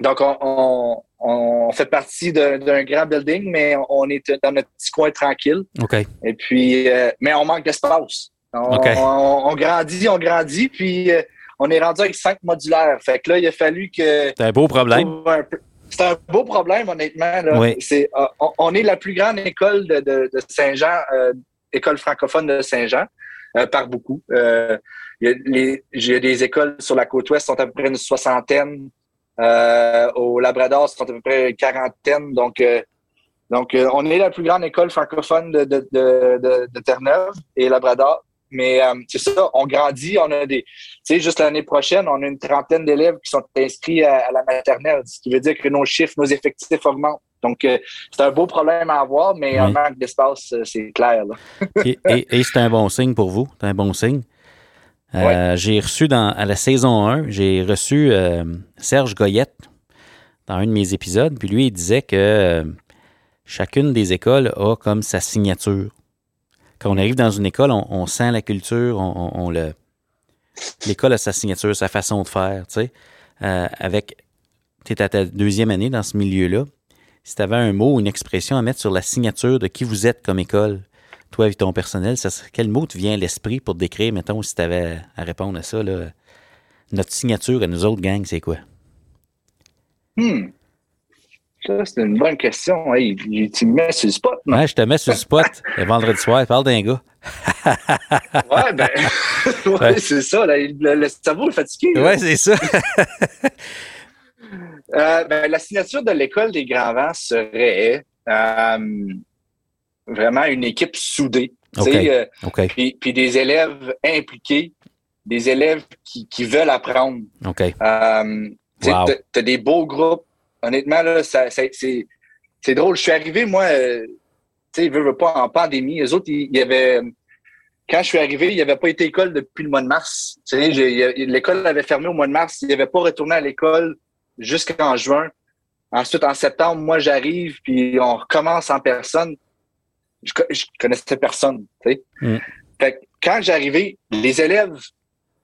donc, on, on fait partie d'un grand building, mais on est dans notre petit coin tranquille. OK. Et puis, euh, mais on manque d'espace. On, grandit, on grandit, puis euh, on est rendu avec cinq modulaires. Fait que là, il a fallu que. C'est un beau problème. C'est un beau problème, honnêtement. Oui. Euh, on, est la plus grande école de, Saint-Jean, école francophone de Saint-Jean, par beaucoup. il, y a des écoles sur la côte ouest, sont à peu près une soixantaine. Euh, au Labrador, c'est à peu près une quarantaine. Donc, euh, donc euh, on est la plus grande école francophone de Terre-Neuve et Labrador. Mais c'est ça, on grandit, on a des. Tu sais, juste l'année prochaine, on a une trentaine d'élèves qui sont inscrits à, la maternelle, ce qui veut dire que nos chiffres, nos effectifs augmentent. Donc, c'est un beau problème à avoir, mais un manque d'espace, c'est clair. et, et c'est un bon signe pour vous, c'est un bon signe. Euh, j'ai reçu dans, à la saison 1, j'ai reçu euh, Serge Goyette dans un de mes épisodes, puis lui, il disait que euh, chacune des écoles a comme sa signature. Quand on arrive dans une école, on, sent la culture, on, le. L'école a sa signature, sa façon de faire, tu sais. avec. Tu es à ta deuxième année dans ce milieu-là. Si tu avais un mot, une expression à mettre sur la signature de qui vous êtes comme école, toi, avec ton personnel, quel mot te vient à l'esprit pour décrire, mettons, si tu avais à répondre à ça, là, notre signature à nous autres gangs, c'est quoi? Hmm. Ça, c'est une bonne question. Hey, tu me mets sur le spot, non? Ouais, je te mets sur le spot. le vendredi soir, parle d'un gars. ouais, ben, ouais, c'est ça. le, cerveau est fatigué. Ouais, c'est ça. euh, ben, la signature de l'école des grands vents serait euh, vraiment une équipe soudée. Euh, puis, des élèves impliqués, des élèves qui, veulent apprendre. Euh, tu as des beaux groupes. Honnêtement, là, c'est drôle. Je suis arrivé, moi, euh, tu sais, veux, pas en pandémie. Les autres, il y avait. Quand je suis arrivé, il n'y avait pas été école depuis le mois de mars. L'école avait fermé au mois de mars. Il n'y avait pas retourné à l'école jusqu'en juin. Ensuite, en septembre, moi, j'arrive, puis on recommence en personne je, je connaissais personne. Tu sais. Mm. Fait quand j'arrivais, les élèves,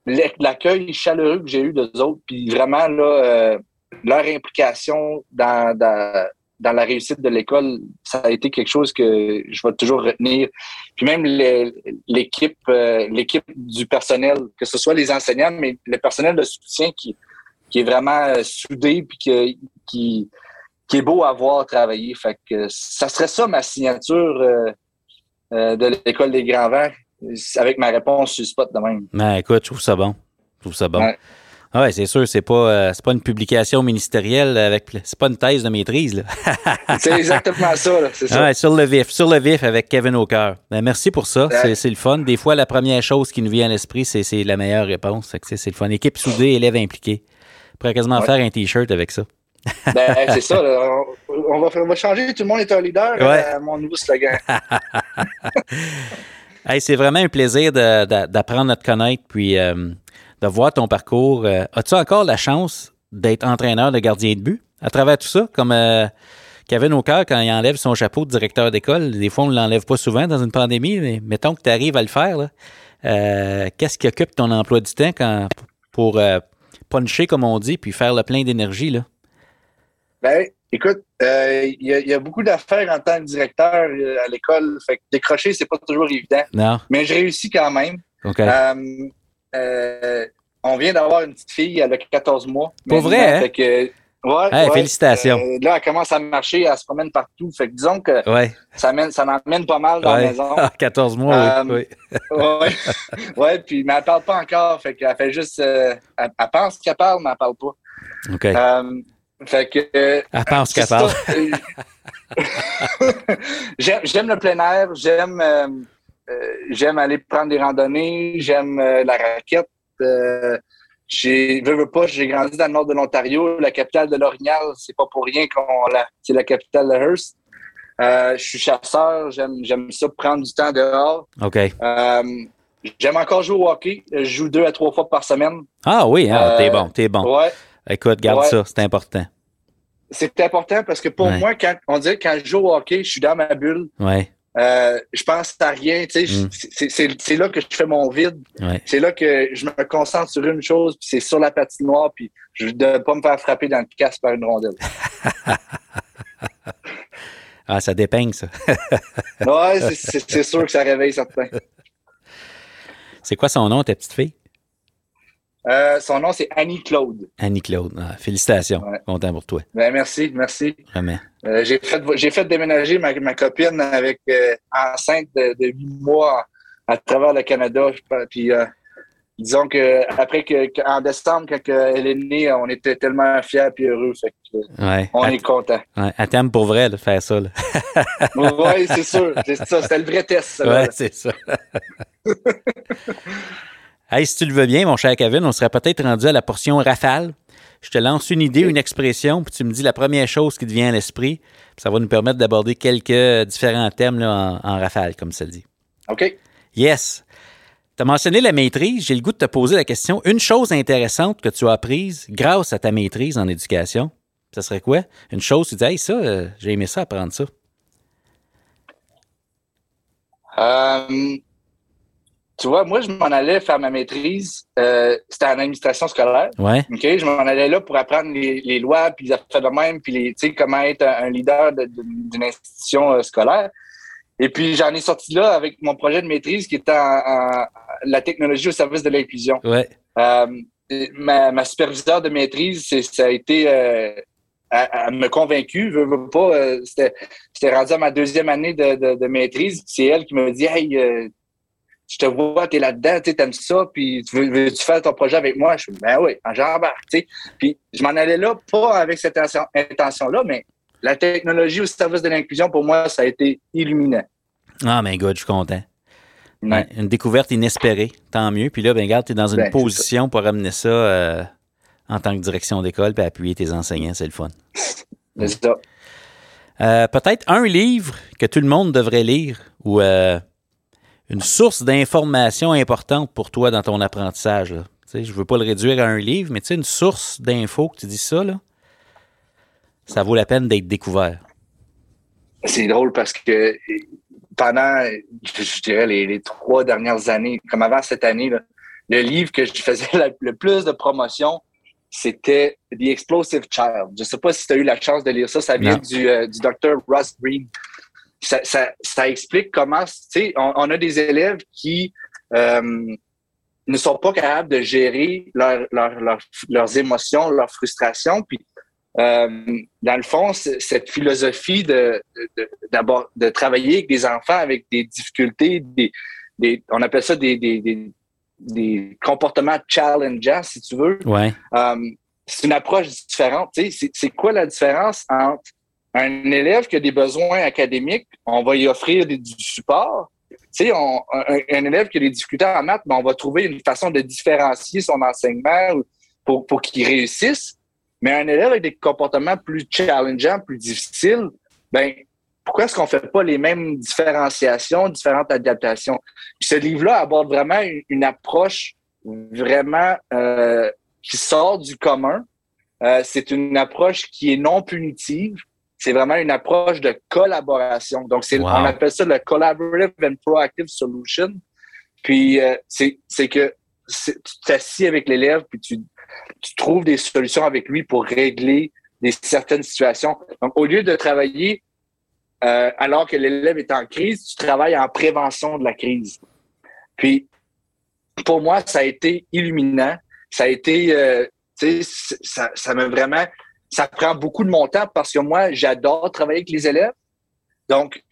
l'accueil chaleureux que j'ai eu d'eux autres, puis vraiment là, euh, leur implication dans, dans, dans, la réussite de l'école, ça a été quelque chose que je vais toujours retenir. Puis même l'équipe, euh, l'équipe du personnel, que ce soit les enseignants, mais le personnel de soutien qui, qui est vraiment euh, soudé, puis qui, qui qui est beau à voir travailler. Fait que ça serait ça ma signature euh, de l'école des grands vents avec ma réponse sur le spot de même. Ben, écoute, je trouve ça bon. Je trouve ça bon. Ouais. Ah ouais, c'est sûr, c'est pas euh, pas une publication ministérielle avec c'est pas une thèse de maîtrise c'est exactement ça, c'est ça. Ouais, sur le vif, sur le vif avec Kevin O'Cœur. Ben, merci pour ça, c'est le fun. Des fois la première chose qui nous vient à l'esprit, c'est la meilleure réponse, c'est le fun. Équipe soudée, élèves impliqués. On pourrait quasiment faire un t-shirt avec ça. Ben, c'est ça. on, va, changer. Tout le monde est un leader. Euh, mon nouveau slogan. c'est vraiment un plaisir d'apprendre à te connaître puis euh, de voir ton parcours. Euh, as-tu encore la chance d'être entraîneur de gardien de but? À travers tout ça? Comme Kevin O'Cœur, quand il enlève son chapeau de directeur d'école, des fois, on ne l'enlève pas souvent dans une pandémie, mais mettons que tu arrives à le faire. Qu'est-ce qui occupe ton emploi du temps pour puncher, comme on dit, puis faire le plein d'énergie? là? Ben, Écoute, il y, a beaucoup d'affaires en tant que directeur à l'école. Fait que décrocher, c'est pas toujours évident. Non. Mais je réussis quand même. OK. on vient d'avoir une petite fille, elle a 14 mois. Pour vrai, hein? Fait que, Ouais, Félicitations. Euh, là, elle commence à marcher, elle se promène partout. Fait que disons que ça, mène, ça m'emmène pas mal dans la maison. 14 mois, euh, oui. ouais. ouais, puis, mais elle parle pas encore. Fait qu'elle fait juste. Euh, elle, pense qu'elle parle, mais elle parle pas. OK. fait que. elle pense qu'elle parle. j'aime le plein air, j'aime j'aime aller prendre des randonnées, j'aime la raquette. J'ai, veux, veux pas, j'ai grandi dans le nord de l'Ontario, la capitale de l'Orignal, c'est pas pour rien qu'on la, c'est la capitale de Hearst. Euh, je suis chasseur, j'aime, j'aime ça prendre du temps dehors. OK. Euh, j'aime encore jouer au hockey. Je joue deux à trois fois par semaine. Ah oui, hein? t'es bon, t'es bon. Ouais. Écoute, garde ça, c'est important. C'est important parce que pour moi, quand on dirait que quand je joue au hockey, je suis dans ma bulle. Ouais. Euh, je pense à rien. Mm. C'est là que je fais mon vide. C'est là que je me concentre sur une chose, puis c'est sur la patinoire, puis je ne dois pas me faire frapper dans le casse par une rondelle. ah, ça dépeigne, ça. ouais, c'est sûr que ça réveille certains. C'est quoi son nom, ta petite fille? Euh, son nom, c'est Annie-Claude. Annie-Claude. Ah, félicitations. Content pour toi. Ben, merci, merci. Vraiment. Euh, j'ai, fait, j'ai fait déménager ma, ma copine avec euh, enceinte de, huit mois à travers le Canada. Puis, disons que après que, en décembre, quand elle est née, on était tellement fiers et heureux. Fait on est content. Ouais. Elle t'aime pour vrai de faire ça. oui, c'est sûr. C'est ça. C'était le vrai test. Oui, c'est ça. Hey, si tu le veux bien, mon cher Kevin, on serait peut-être rendu à la portion rafale. Je te lance une idée, une expression, puis tu me dis la première chose qui te vient à l'esprit. Ça va nous permettre d'aborder quelques différents thèmes en, rafale, comme ça dit. OK. Yes. Tu as mentionné la maîtrise. J'ai le goût de te poser la question. Une chose intéressante que tu as apprise grâce à ta maîtrise en éducation, ça serait quoi? Une chose, tu dis, hey, ça, euh, j'ai aimé ça, apprendre ça. Euh, tu vois, moi, je m'en allais faire ma maîtrise. Euh, c'était en administration scolaire. Ouais. OK? Je m'en allais là pour apprendre les, lois, puis les affaires de même, puis les, tu sais, comment être un, leader d'une institution euh, scolaire. Et puis, j'en ai sorti là avec mon projet de maîtrise qui était en, la technologie au service de l'inclusion. Ouais. Euh, ma, ma superviseure de maîtrise, ça a été elle, me convaincu, veux, veux pas, c'était rendu à ma deuxième année de, de, de maîtrise. C'est elle qui me dit Hey, je te vois, tu es là-dedans, tu aimes ça, puis tu veux, veux, tu faire ton projet avec moi? Je suis, ben oui, j'embarque, tu sais. Puis je m'en allais là, pas avec cette intention-là, mais la technologie au service de l'inclusion, pour moi, ça a été illuminant. Ah, mais God, je suis content. une découverte inespérée, tant mieux. Puis là, ben, regarde, tu es dans une ben, position pour amener ça euh, en tant que direction d'école puis appuyer tes enseignants, c'est le fun. c'est ça. Euh, peut-être un livre que tout le monde devrait lire ou euh, une source d'information importante pour toi dans ton apprentissage. Je ne veux pas le réduire à un livre, mais une source d'infos que tu dis ça, là, ça vaut la peine d'être découvert. C'est drôle parce que pendant, je dirais, les, trois dernières années, comme avant cette année, le livre que je faisais le plus de promotion, c'était The Explosive Child. Je ne sais pas si tu as eu la chance de lire ça. Ça vient du, euh, du docteur Russ Green ça, ça, ça explique comment, tu sais, on, on, a des élèves qui euh, ne sont pas capables de gérer leur, leur, leurs émotions, leurs frustrations. Puis, euh, dans le fond, cette philosophie de, d'abord de, travailler avec des enfants avec des difficultés, des, des on appelle ça des, des, des, des comportements challengeants, si tu veux. Ouais. Euh, c'est une approche différente. Tu sais, c'est quoi la différence entre un élève qui a des besoins académiques, on va y offrir du support. Tu sais, un, élève qui a des difficultés en maths, ben, on va trouver une façon de différencier son enseignement pour, pour qu'il réussisse. Mais un élève avec des comportements plus challengeants, plus difficiles, ben, pourquoi est-ce qu'on fait pas les mêmes différenciations, différentes adaptations? ce livre-là aborde vraiment une, approche vraiment euh, qui sort du commun. Euh, c'est une approche qui est non punitive, c'est vraiment une approche de collaboration. Donc, c'est, on appelle ça le Collaborative and Proactive Solution. Puis, euh, c'est, c'est que tu t'assis avec l'élève, puis tu, tu trouves des solutions avec lui pour régler des certaines situations. Donc, au lieu de travailler euh, alors que l'élève est en crise, tu travailles en prévention de la crise. Puis, pour moi, ça a été illuminant. Ça a été, euh, tu sais, ça, ça m'a vraiment, ça prend beaucoup de mon temps parce que moi, j'adore travailler avec les élèves. Donc,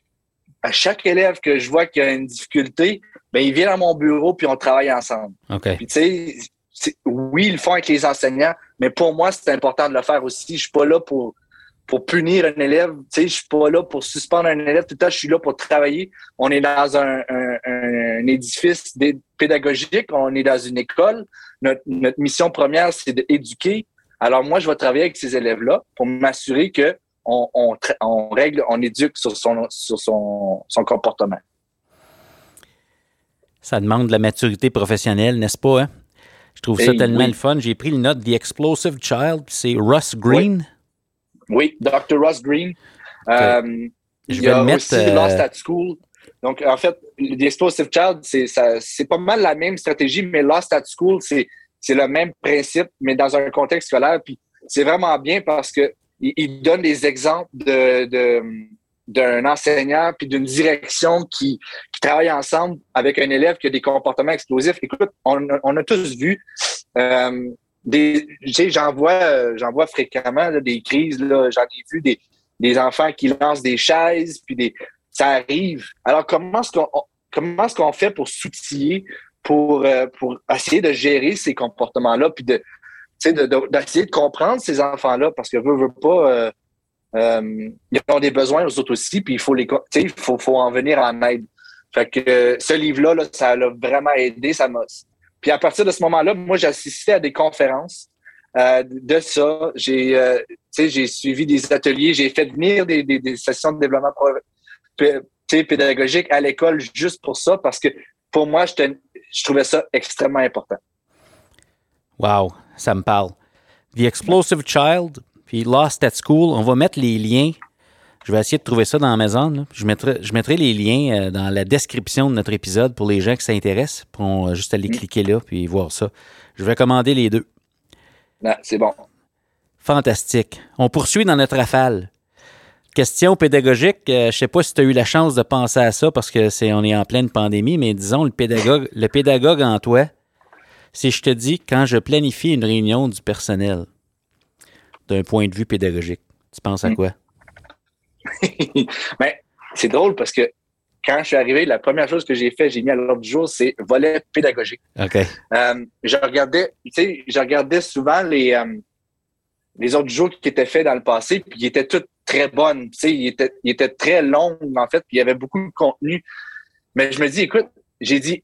à chaque élève que je vois qui a une difficulté, ben, il vient dans mon bureau puis on travaille ensemble. OK. Puis, tu sais, oui, ils le font avec les enseignants, mais pour moi, c'est important de le faire aussi. Je suis pas là pour, pour punir un élève. Tu sais, je suis pas là pour suspendre un élève. Tout le temps, je suis là pour travailler. On est dans un, un, un édifice pédagogique. On est dans une école. Notre, notre mission première, c'est d'éduquer. Alors, moi, je vais travailler avec ces élèves-là pour m'assurer que on, on, on, règle, on éduque sur son, sur son, son comportement. Ça demande de la maturité professionnelle, n'est-ce pas? Hein? Je trouve ça tellement oui. le fun. J'ai pris le note The Explosive Child, c'est Russ Green. Oui, oui Dr. Russ Green. Okay. Euh, je vais mettre. Aussi euh... Lost at School. Donc, en fait, The Explosive Child, c'est pas mal la même stratégie, mais Lost at School, c'est le même principe, mais dans un contexte scolaire. Puis c'est vraiment bien parce que il donne des exemples de, d'un enseignant puis d'une direction qui, travaille ensemble avec un élève qui a des comportements explosifs. Écoute, on, a tous vu euh, j'en vois, j'en vois fréquemment des crises. Là, j'en ai vu des, des enfants qui lancent des chaises puis des, ça arrive. Alors comment est-ce qu'on comment est-ce qu'on fait pour s'outiller pour euh, pour essayer de gérer ces comportements-là puis de d'essayer de, de, comprendre ces enfants-là parce que veut, veut pas euh, euh, ils ont des besoins aux autres aussi, puis il faut les, il faut, faut en venir en aide. Fait que ce livre-là, là, ça l'a vraiment aidé, ça m'a. Puis à partir de ce moment-là, moi, j'ai assisté à des conférences de ça. J'ai, j'ai suivi des ateliers, j'ai fait venir des, des, des sessions de développement pédagogique à l'école juste pour ça, parce que pour moi, je, je trouvais ça extrêmement important. Wow, ça me parle. The Explosive Child, puis Lost at School, on va mettre les liens. Je vais essayer de trouver ça dans Amazon. Je, mettrai, je mettrai les liens euh, dans la description de notre épisode pour les gens qui s'intéressent. Pour juste aller cliquer là puis voir ça. Je vais commander les deux. Ah, c'est bon. Fantastique. On poursuit dans notre rafale. Question pédagogique. Euh, je ne sais pas si tu as eu la chance de penser à ça parce que c'est on est en pleine pandémie, mais disons le pédagogue, le pédagogue en toi, si je te dis quand je planifie une réunion du personnel, d'un point de vue pédagogique? Tu penses à quoi? ben, c'est drôle parce que quand je suis arrivé, la première chose que j'ai fait, j'ai mis à l'ordre du jour, c'est volet pédagogique. OK. Euh, je regardais, tu sais, je regardais souvent les, euh, les autres jours qui étaient faits dans le passé, puis ils étaient toutes très bonnes. Tu sais, ils étaient très longs, en fait, puis il y avait beaucoup de contenu. Mais je me dis, écoute, j'ai dit,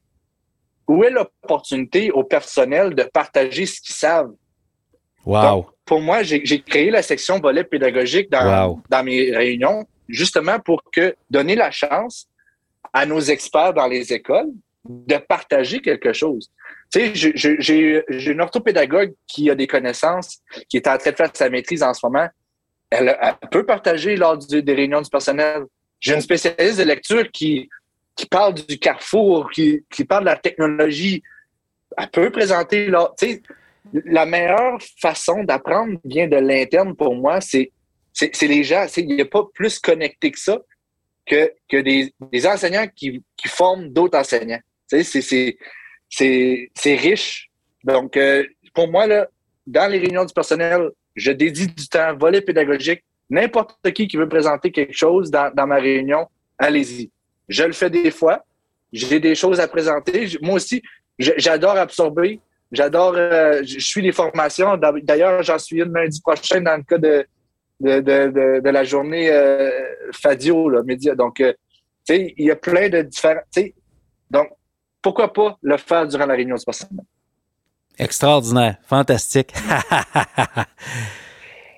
où est l'opportunité au personnel de partager ce qu'ils savent? Wow. Donc, pour moi, j'ai créé la section volet pédagogique dans, wow. dans mes réunions, justement pour que donner la chance à nos experts dans les écoles de partager quelque chose. Tu sais, j'ai une orthopédagogue qui a des connaissances, qui est en train de faire sa maîtrise en ce moment. Elle, peut partager lors des réunions du personnel. J'ai une spécialiste de lecture qui, parle du carrefour, qui, parle de la technologie. Elle peut présenter la meilleure façon d'apprendre vient de l'interne pour moi, c'est les gens. Il n'y a pas plus connecté que ça que, des, enseignants qui, forment d'autres enseignants. C'est riche. Donc, euh, pour moi, dans les réunions du personnel, je dédie du temps, volet pédagogique. N'importe qui qui veut présenter quelque chose dans, dans ma réunion, allez-y. Je le fais des fois. J'ai des choses à présenter. Moi aussi, j'adore absorber. J'adore, euh, je suis des formations. D'ailleurs, j'en suis une lundi prochain dans le cas de, de, de, de la journée euh, Fadio, là, média. Donc, euh, tu sais, il y a plein de différents. Donc, pourquoi pas le faire durant la réunion du personnel? Extraordinaire, fantastique.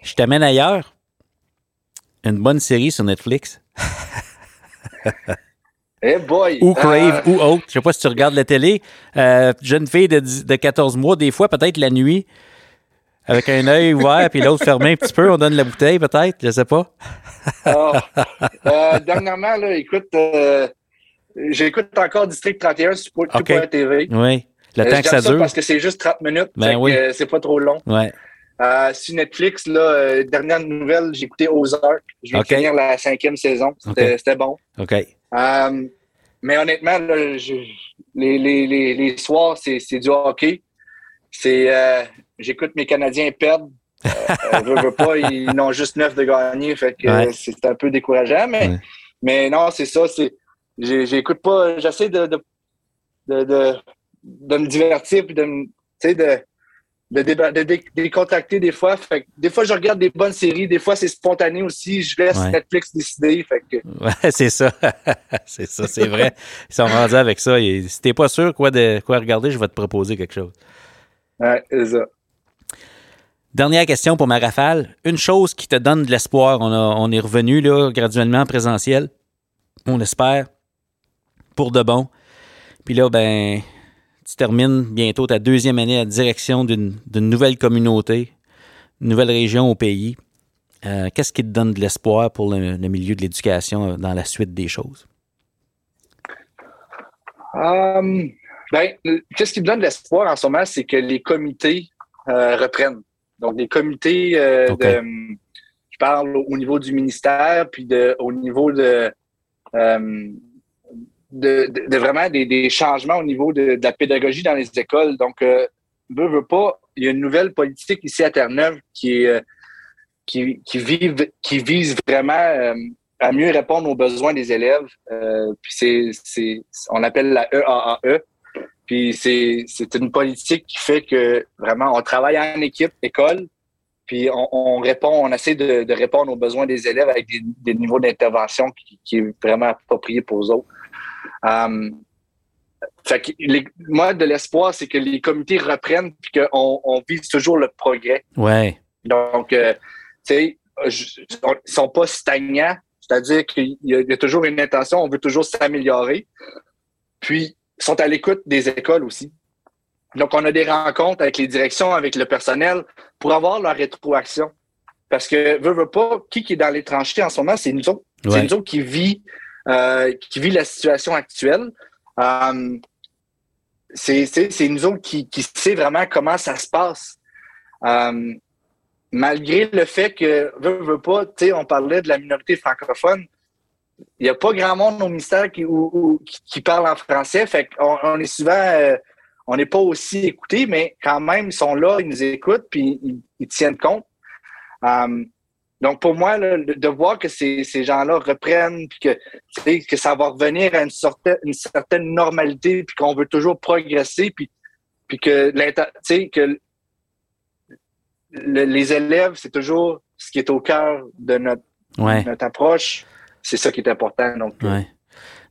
je t'amène ailleurs. Une bonne série sur Netflix. Hey boy. Ou Crave, euh... ou autre. Je sais pas si tu regardes la télé. Euh, jeune fille de, de 14 mois, des fois, peut-être la nuit, avec un œil ouvert puis l'autre fermé un petit peu, on donne la bouteille, peut-être, je sais pas. oh. euh, dernièrement, là, écoute, euh, j'écoute encore District 31 sur okay. TV. Oui. Le temps que ça, ça dure. parce que c'est juste 30 minutes. Ben oui. c'est pas trop long. Ouais. Euh, sur Netflix, là, euh, dernière nouvelle, j'ai écouté Ozark. Je vais finir la cinquième saison. C'était bon. OK. Euh, mais honnêtement, là, les, les, les, les, soirs, c'est du hockey. C'est J'écoute mes Canadiens perdre. Euh, veux, veux pas, ils n'ont juste neuf de gagner. Fait que c'est un peu décourageant. Mais, mais non, c'est ça. J'écoute pas. J'essaie de de, de, de, me divertir puis de, de de, de, décontracter des fois. Fait des fois, je regarde des bonnes séries. Des fois, c'est spontané aussi. Je laisse Netflix décider. Fait que... Ouais, c'est ça. c'est ça, c'est vrai. Ils sont rendus avec ça. Et si t'es pas sûr quoi, de, quoi regarder, je vais te proposer quelque chose. Ouais, c'est ça. Dernière question pour ma rafale. Une chose qui te donne de l'espoir. On, on est revenu là, graduellement en présentiel. On espère. Pour de bon. Puis là, ben, tu termines bientôt ta deuxième année à direction d'une nouvelle communauté, une nouvelle région au pays. Euh, qu'est-ce qui te donne de l'espoir pour le, milieu de l'éducation euh, dans la suite des choses? Um, ben, qu'est-ce qui me donne de l'espoir en ce moment, c'est que les comités euh, reprennent. Donc, des comités de, je parle au niveau du ministère, puis de, au niveau de, de, vraiment des, changements au niveau de, la pédagogie dans les écoles. Donc, euh, veut, pas, il y a une nouvelle politique ici à Terre-Neuve qui, euh, qui, qui, vive, qui vise vraiment euh, à mieux répondre aux besoins des élèves. Euh, puis c'est, on appelle la EAAE. E. Puis c'est, une politique qui fait que vraiment on travaille en équipe, école, puis on, répond, on essaie de, répondre aux besoins des élèves avec des, niveaux d'intervention qui, qui, est vraiment approprié pour eux autres. Euh, fait que moi, de l'espoir, c'est que les comités reprennent et qu'on on vise toujours le progrès. Ouais. Donc, euh, tu sais, ils sont pas stagnants, c'est-à-dire qu'il y, a toujours une intention, on veut toujours s'améliorer. Puis, ils sont à l'écoute des écoles aussi. Donc, on a des rencontres avec les directions, avec le personnel pour avoir leur rétroaction. Parce que, veut, veut pas, qui, qui est dans les tranchées en ce moment, c'est nous autres. C'est nous autres qui vit euh, qui vit la situation actuelle. Euh, c'est nous autres qui, sait vraiment comment ça se passe. Euh, malgré le fait que, pas, on parlait de la minorité francophone, il n'y a pas grand monde au ministère qui, parle en français. Fait on est souvent, on n'est pas aussi écouté, mais quand même, ils sont là, ils nous écoutent, puis ils, tiennent compte. Donc, pour moi, de voir que ces, gens-là reprennent, puis que, que ça va revenir à une, une certaine normalité, puis qu'on veut toujours progresser, puis, puis que, que les élèves, c'est toujours ce qui est au cœur de notre, notre approche. C'est ça qui est important. Donc, euh,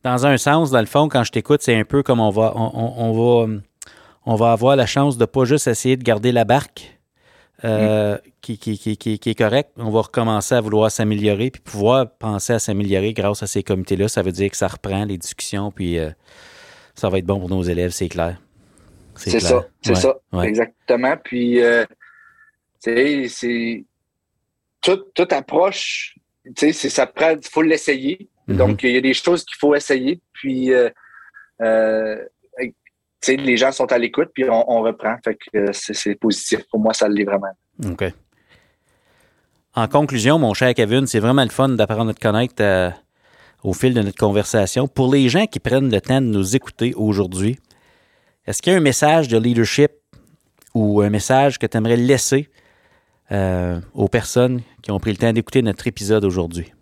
Dans un sens, dans le fond, quand je t'écoute, c'est un peu comme on va, on, va, on va avoir la chance de pas juste essayer de garder la barque, euh, qui, qui, qui, qui, est correct. On va recommencer à vouloir s'améliorer, puis pouvoir penser à s'améliorer grâce à ces comités-là. Ça veut dire que ça reprend les discussions, puis euh, ça va être bon pour nos élèves, c'est clair. C'est ça, c'est ça, exactement. Puis, euh, c'est toute, approche, tu sais, ça prend, il faut l'essayer. Mm-hmm. Donc, il y a des choses qu'il faut essayer, puis les gens sont à l'écoute, puis on, reprend. Fait que euh, c'est positif. Pour moi, ça l'est vraiment. OK. En conclusion, mon cher Kevin, c'est vraiment le fun d'apprendre à te connaître euh, au fil de notre conversation. Pour les gens qui prennent le temps de nous écouter aujourd'hui, est-ce qu'il y a un message de leadership ou un message que tu aimerais laisser euh, aux personnes qui ont pris le temps d'écouter notre épisode aujourd'hui?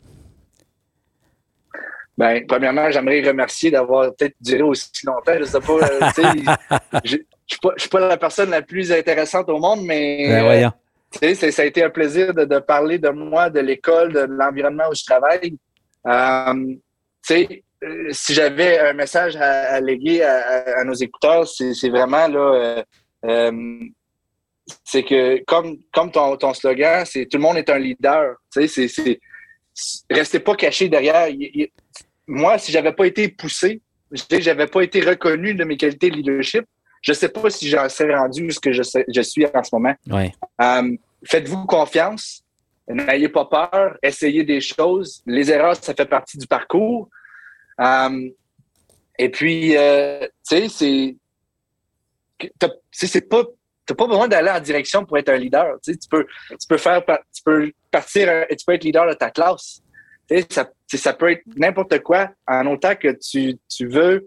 Ben, premièrement, j'aimerais remercier d'avoir peut-être duré aussi longtemps. Je sais pas, euh, je ne suis pas la personne la plus intéressante au monde, mais ben, euh, ça a été un plaisir de, parler de moi, de l'école, de l'environnement où je travaille. Euh, si j'avais un message à, léguer à, nos écouteurs, c'est vraiment là, c'est que comme, comme ton, ton slogan, c'est tout le monde est un leader. C'est restez pas caché derrière. moi, si j'avais pas été poussé, je j'avais pas été reconnu de mes qualités de leadership, je sais pas si j'en serais rendu ce que je, je suis en ce moment. Euh, faites-vous confiance. N'ayez pas peur. Essayez des choses. Les erreurs, ça fait partie du parcours. Euh, et puis, euh, tu sais, c'est. C'est pas. N'as pas besoin d'aller en direction pour être un leader. Tu, peux, tu peux faire, tu peux partir, tu peux être leader de ta classe. ça, ça peut être n'importe quoi en autant que tu, tu veux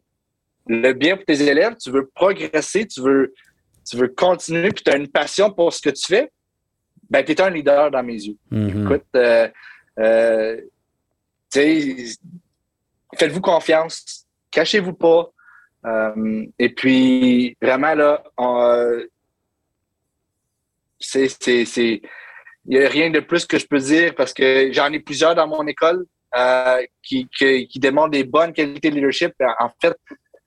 le bien pour tes élèves, tu veux progresser, tu veux, tu veux continuer, puis tu as une passion pour ce que tu fais, ben, tu es un leader dans mes yeux. Mm-hmm. Écoute, euh, euh, faites-vous confiance, cachez-vous pas. Euh, et puis, vraiment, là, c'est, il n'y a rien de plus que je peux dire parce que j'en ai plusieurs dans mon école qui, qui, qui démontrent des bonnes qualités de leadership. En fait,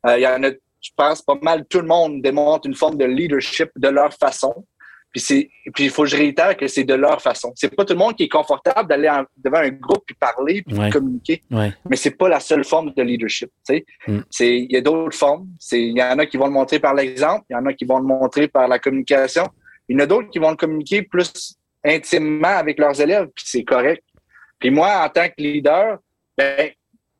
il y en a, je pense, pas mal tout le monde démontre une forme de leadership de leur façon. Puis c'est, puis il faut que je réitère que c'est de leur façon. C'est pas tout le monde qui est confortable d'aller devant un groupe puis parler puis communiquer. Mais c'est pas la seule forme de leadership. Tu sais, mm. c'est il y a d'autres formes. C'est il y en a qui vont le montrer par l'exemple, il y en a qui vont le montrer par la communication. Il y en a d'autres qui vont le communiquer plus intimement avec leurs élèves puis c'est correct. Puis moi en tant que leader, ben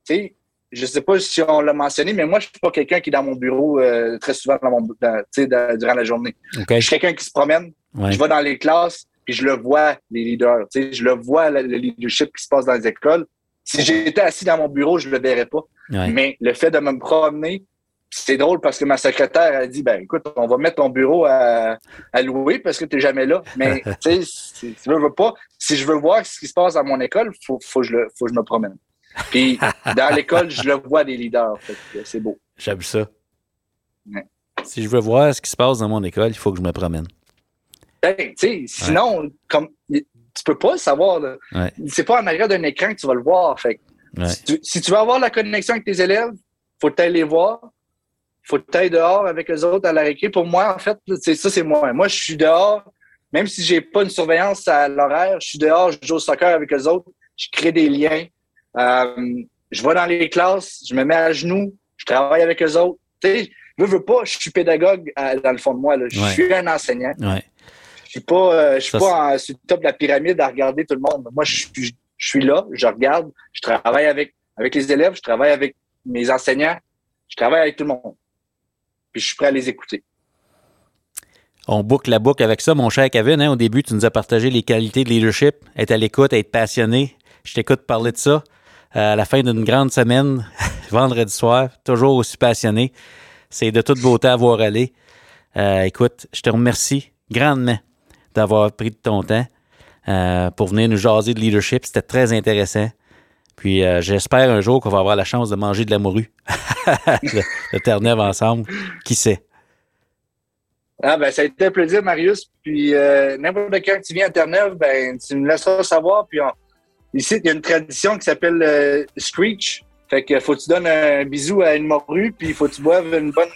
tu sais je sais pas si on l'a mentionné, mais moi, je suis pas quelqu'un qui est dans mon bureau euh, très souvent dans mon, durant la journée. Je suis quelqu'un qui se promène. Je vais dans les classes, puis je le vois, les leaders. Je le vois, le, leadership qui se passe dans les écoles. Si j'étais assis dans mon bureau, je le verrais pas. Mais le fait de me promener, c'est drôle parce que ma secrétaire a dit ben écoute, on va mettre ton bureau à, louer parce que tu n'es jamais là. Mais tu sais, si tu veux pas, si je veux voir ce qui se passe dans mon école, faut, faut, je le, faut que je me promène. Puis dans l'école, je le vois des leaders. C'est beau. J'aime ça. Si je veux voir ce qui se passe dans mon école, il faut que je me promène. Ben, sinon, comme tu peux pas le savoir. C'est pas en arrière d'un écran que tu vas le voir. Fait si, tu, veux avoir la connexion avec tes élèves, faut aller les voir. Faut aller dehors avec les autres à la récré. Pour moi, en fait, c'est ça, c'est moi. Moi, je suis dehors. Même si j'ai pas une surveillance à l'horaire, je suis dehors, je joue au soccer avec les autres, je crée des liens. Euh, je vais dans les classes, je me mets à genoux, je travaille avec eux autres. Tu sais, je veux pas, je suis pédagogue dans le fond de moi. Je suis un enseignant. Ouais. Je suis pas, euh, je suis pas en, sur le top de la pyramide à regarder tout le monde. Moi, je, je, suis là, je regarde, je travaille avec, avec les élèves, je travaille avec mes enseignants, je travaille avec tout le monde. Je suis prêt à les écouter. On boucle la boucle avec ça, mon cher Kevin. Hein. Au début, tu nous as partagé les qualités de leadership, être à l'écoute, être passionné. Je t'écoute parler de ça à la fin d'une grande semaine, vendredi soir, toujours aussi passionné. C'est de toute beauté à voir aller. Euh, écoute, je te remercie grandement d'avoir pris ton temps euh, pour venir nous jaser de leadership. C'était très intéressant. Puis euh, j'espère un jour qu'on va avoir la chance de manger de la morue de, Terre-Neuve ensemble. Qui sait? Ah ben ça a été un plaisir, Marius. Puis n'importe quand tu viens à Terre-Neuve, ben tu me laisseras savoir. Puis on, Ici, il y a une tradition qui s'appelle euh, Screech. Fait que faut que tu donnes un bisou à une morue, puis il faut que tu boives une bonne,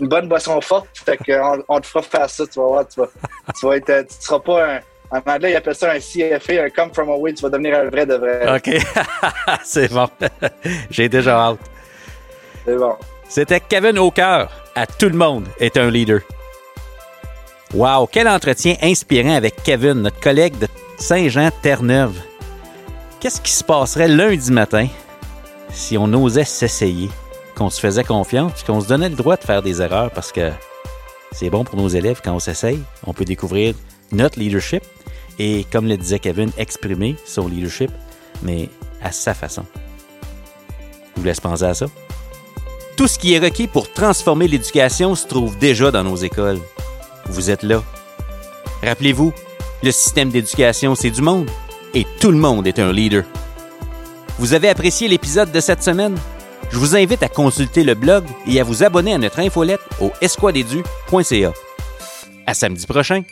une bonne boisson forte. Fait qu'on on te fera faire ça, tu vas voir. Tu, vas, tu, vas être, tu seras pas un. En anglais, ils appellent ça un CFA, un Come From Away. Tu vas devenir un vrai de vrai. OK. C'est bon. J'ai déjà hâte. C'était Kevin Aucœur. À tout le monde est un leader. Wow, quel entretien inspirant avec Kevin, notre collègue de Saint-Jean-Terre-Neuve. Qu'est-ce qui se passerait lundi matin si on osait s'essayer, qu'on se faisait confiance, qu'on se donnait le droit de faire des erreurs parce que c'est bon pour nos élèves quand on s'essaye. On peut découvrir notre leadership et, comme le disait Kevin, exprimer son leadership, mais à sa façon. Vous laisse penser à ça. Tout ce qui est requis pour transformer l'éducation se trouve déjà dans nos écoles. Vous êtes là. Rappelez-vous, le système d'éducation, c'est du monde et tout le monde est un leader. Vous avez apprécié l'épisode de cette semaine? Je vous invite à consulter le blog et à vous abonner à notre infolette au esquadedu.ca. À samedi prochain!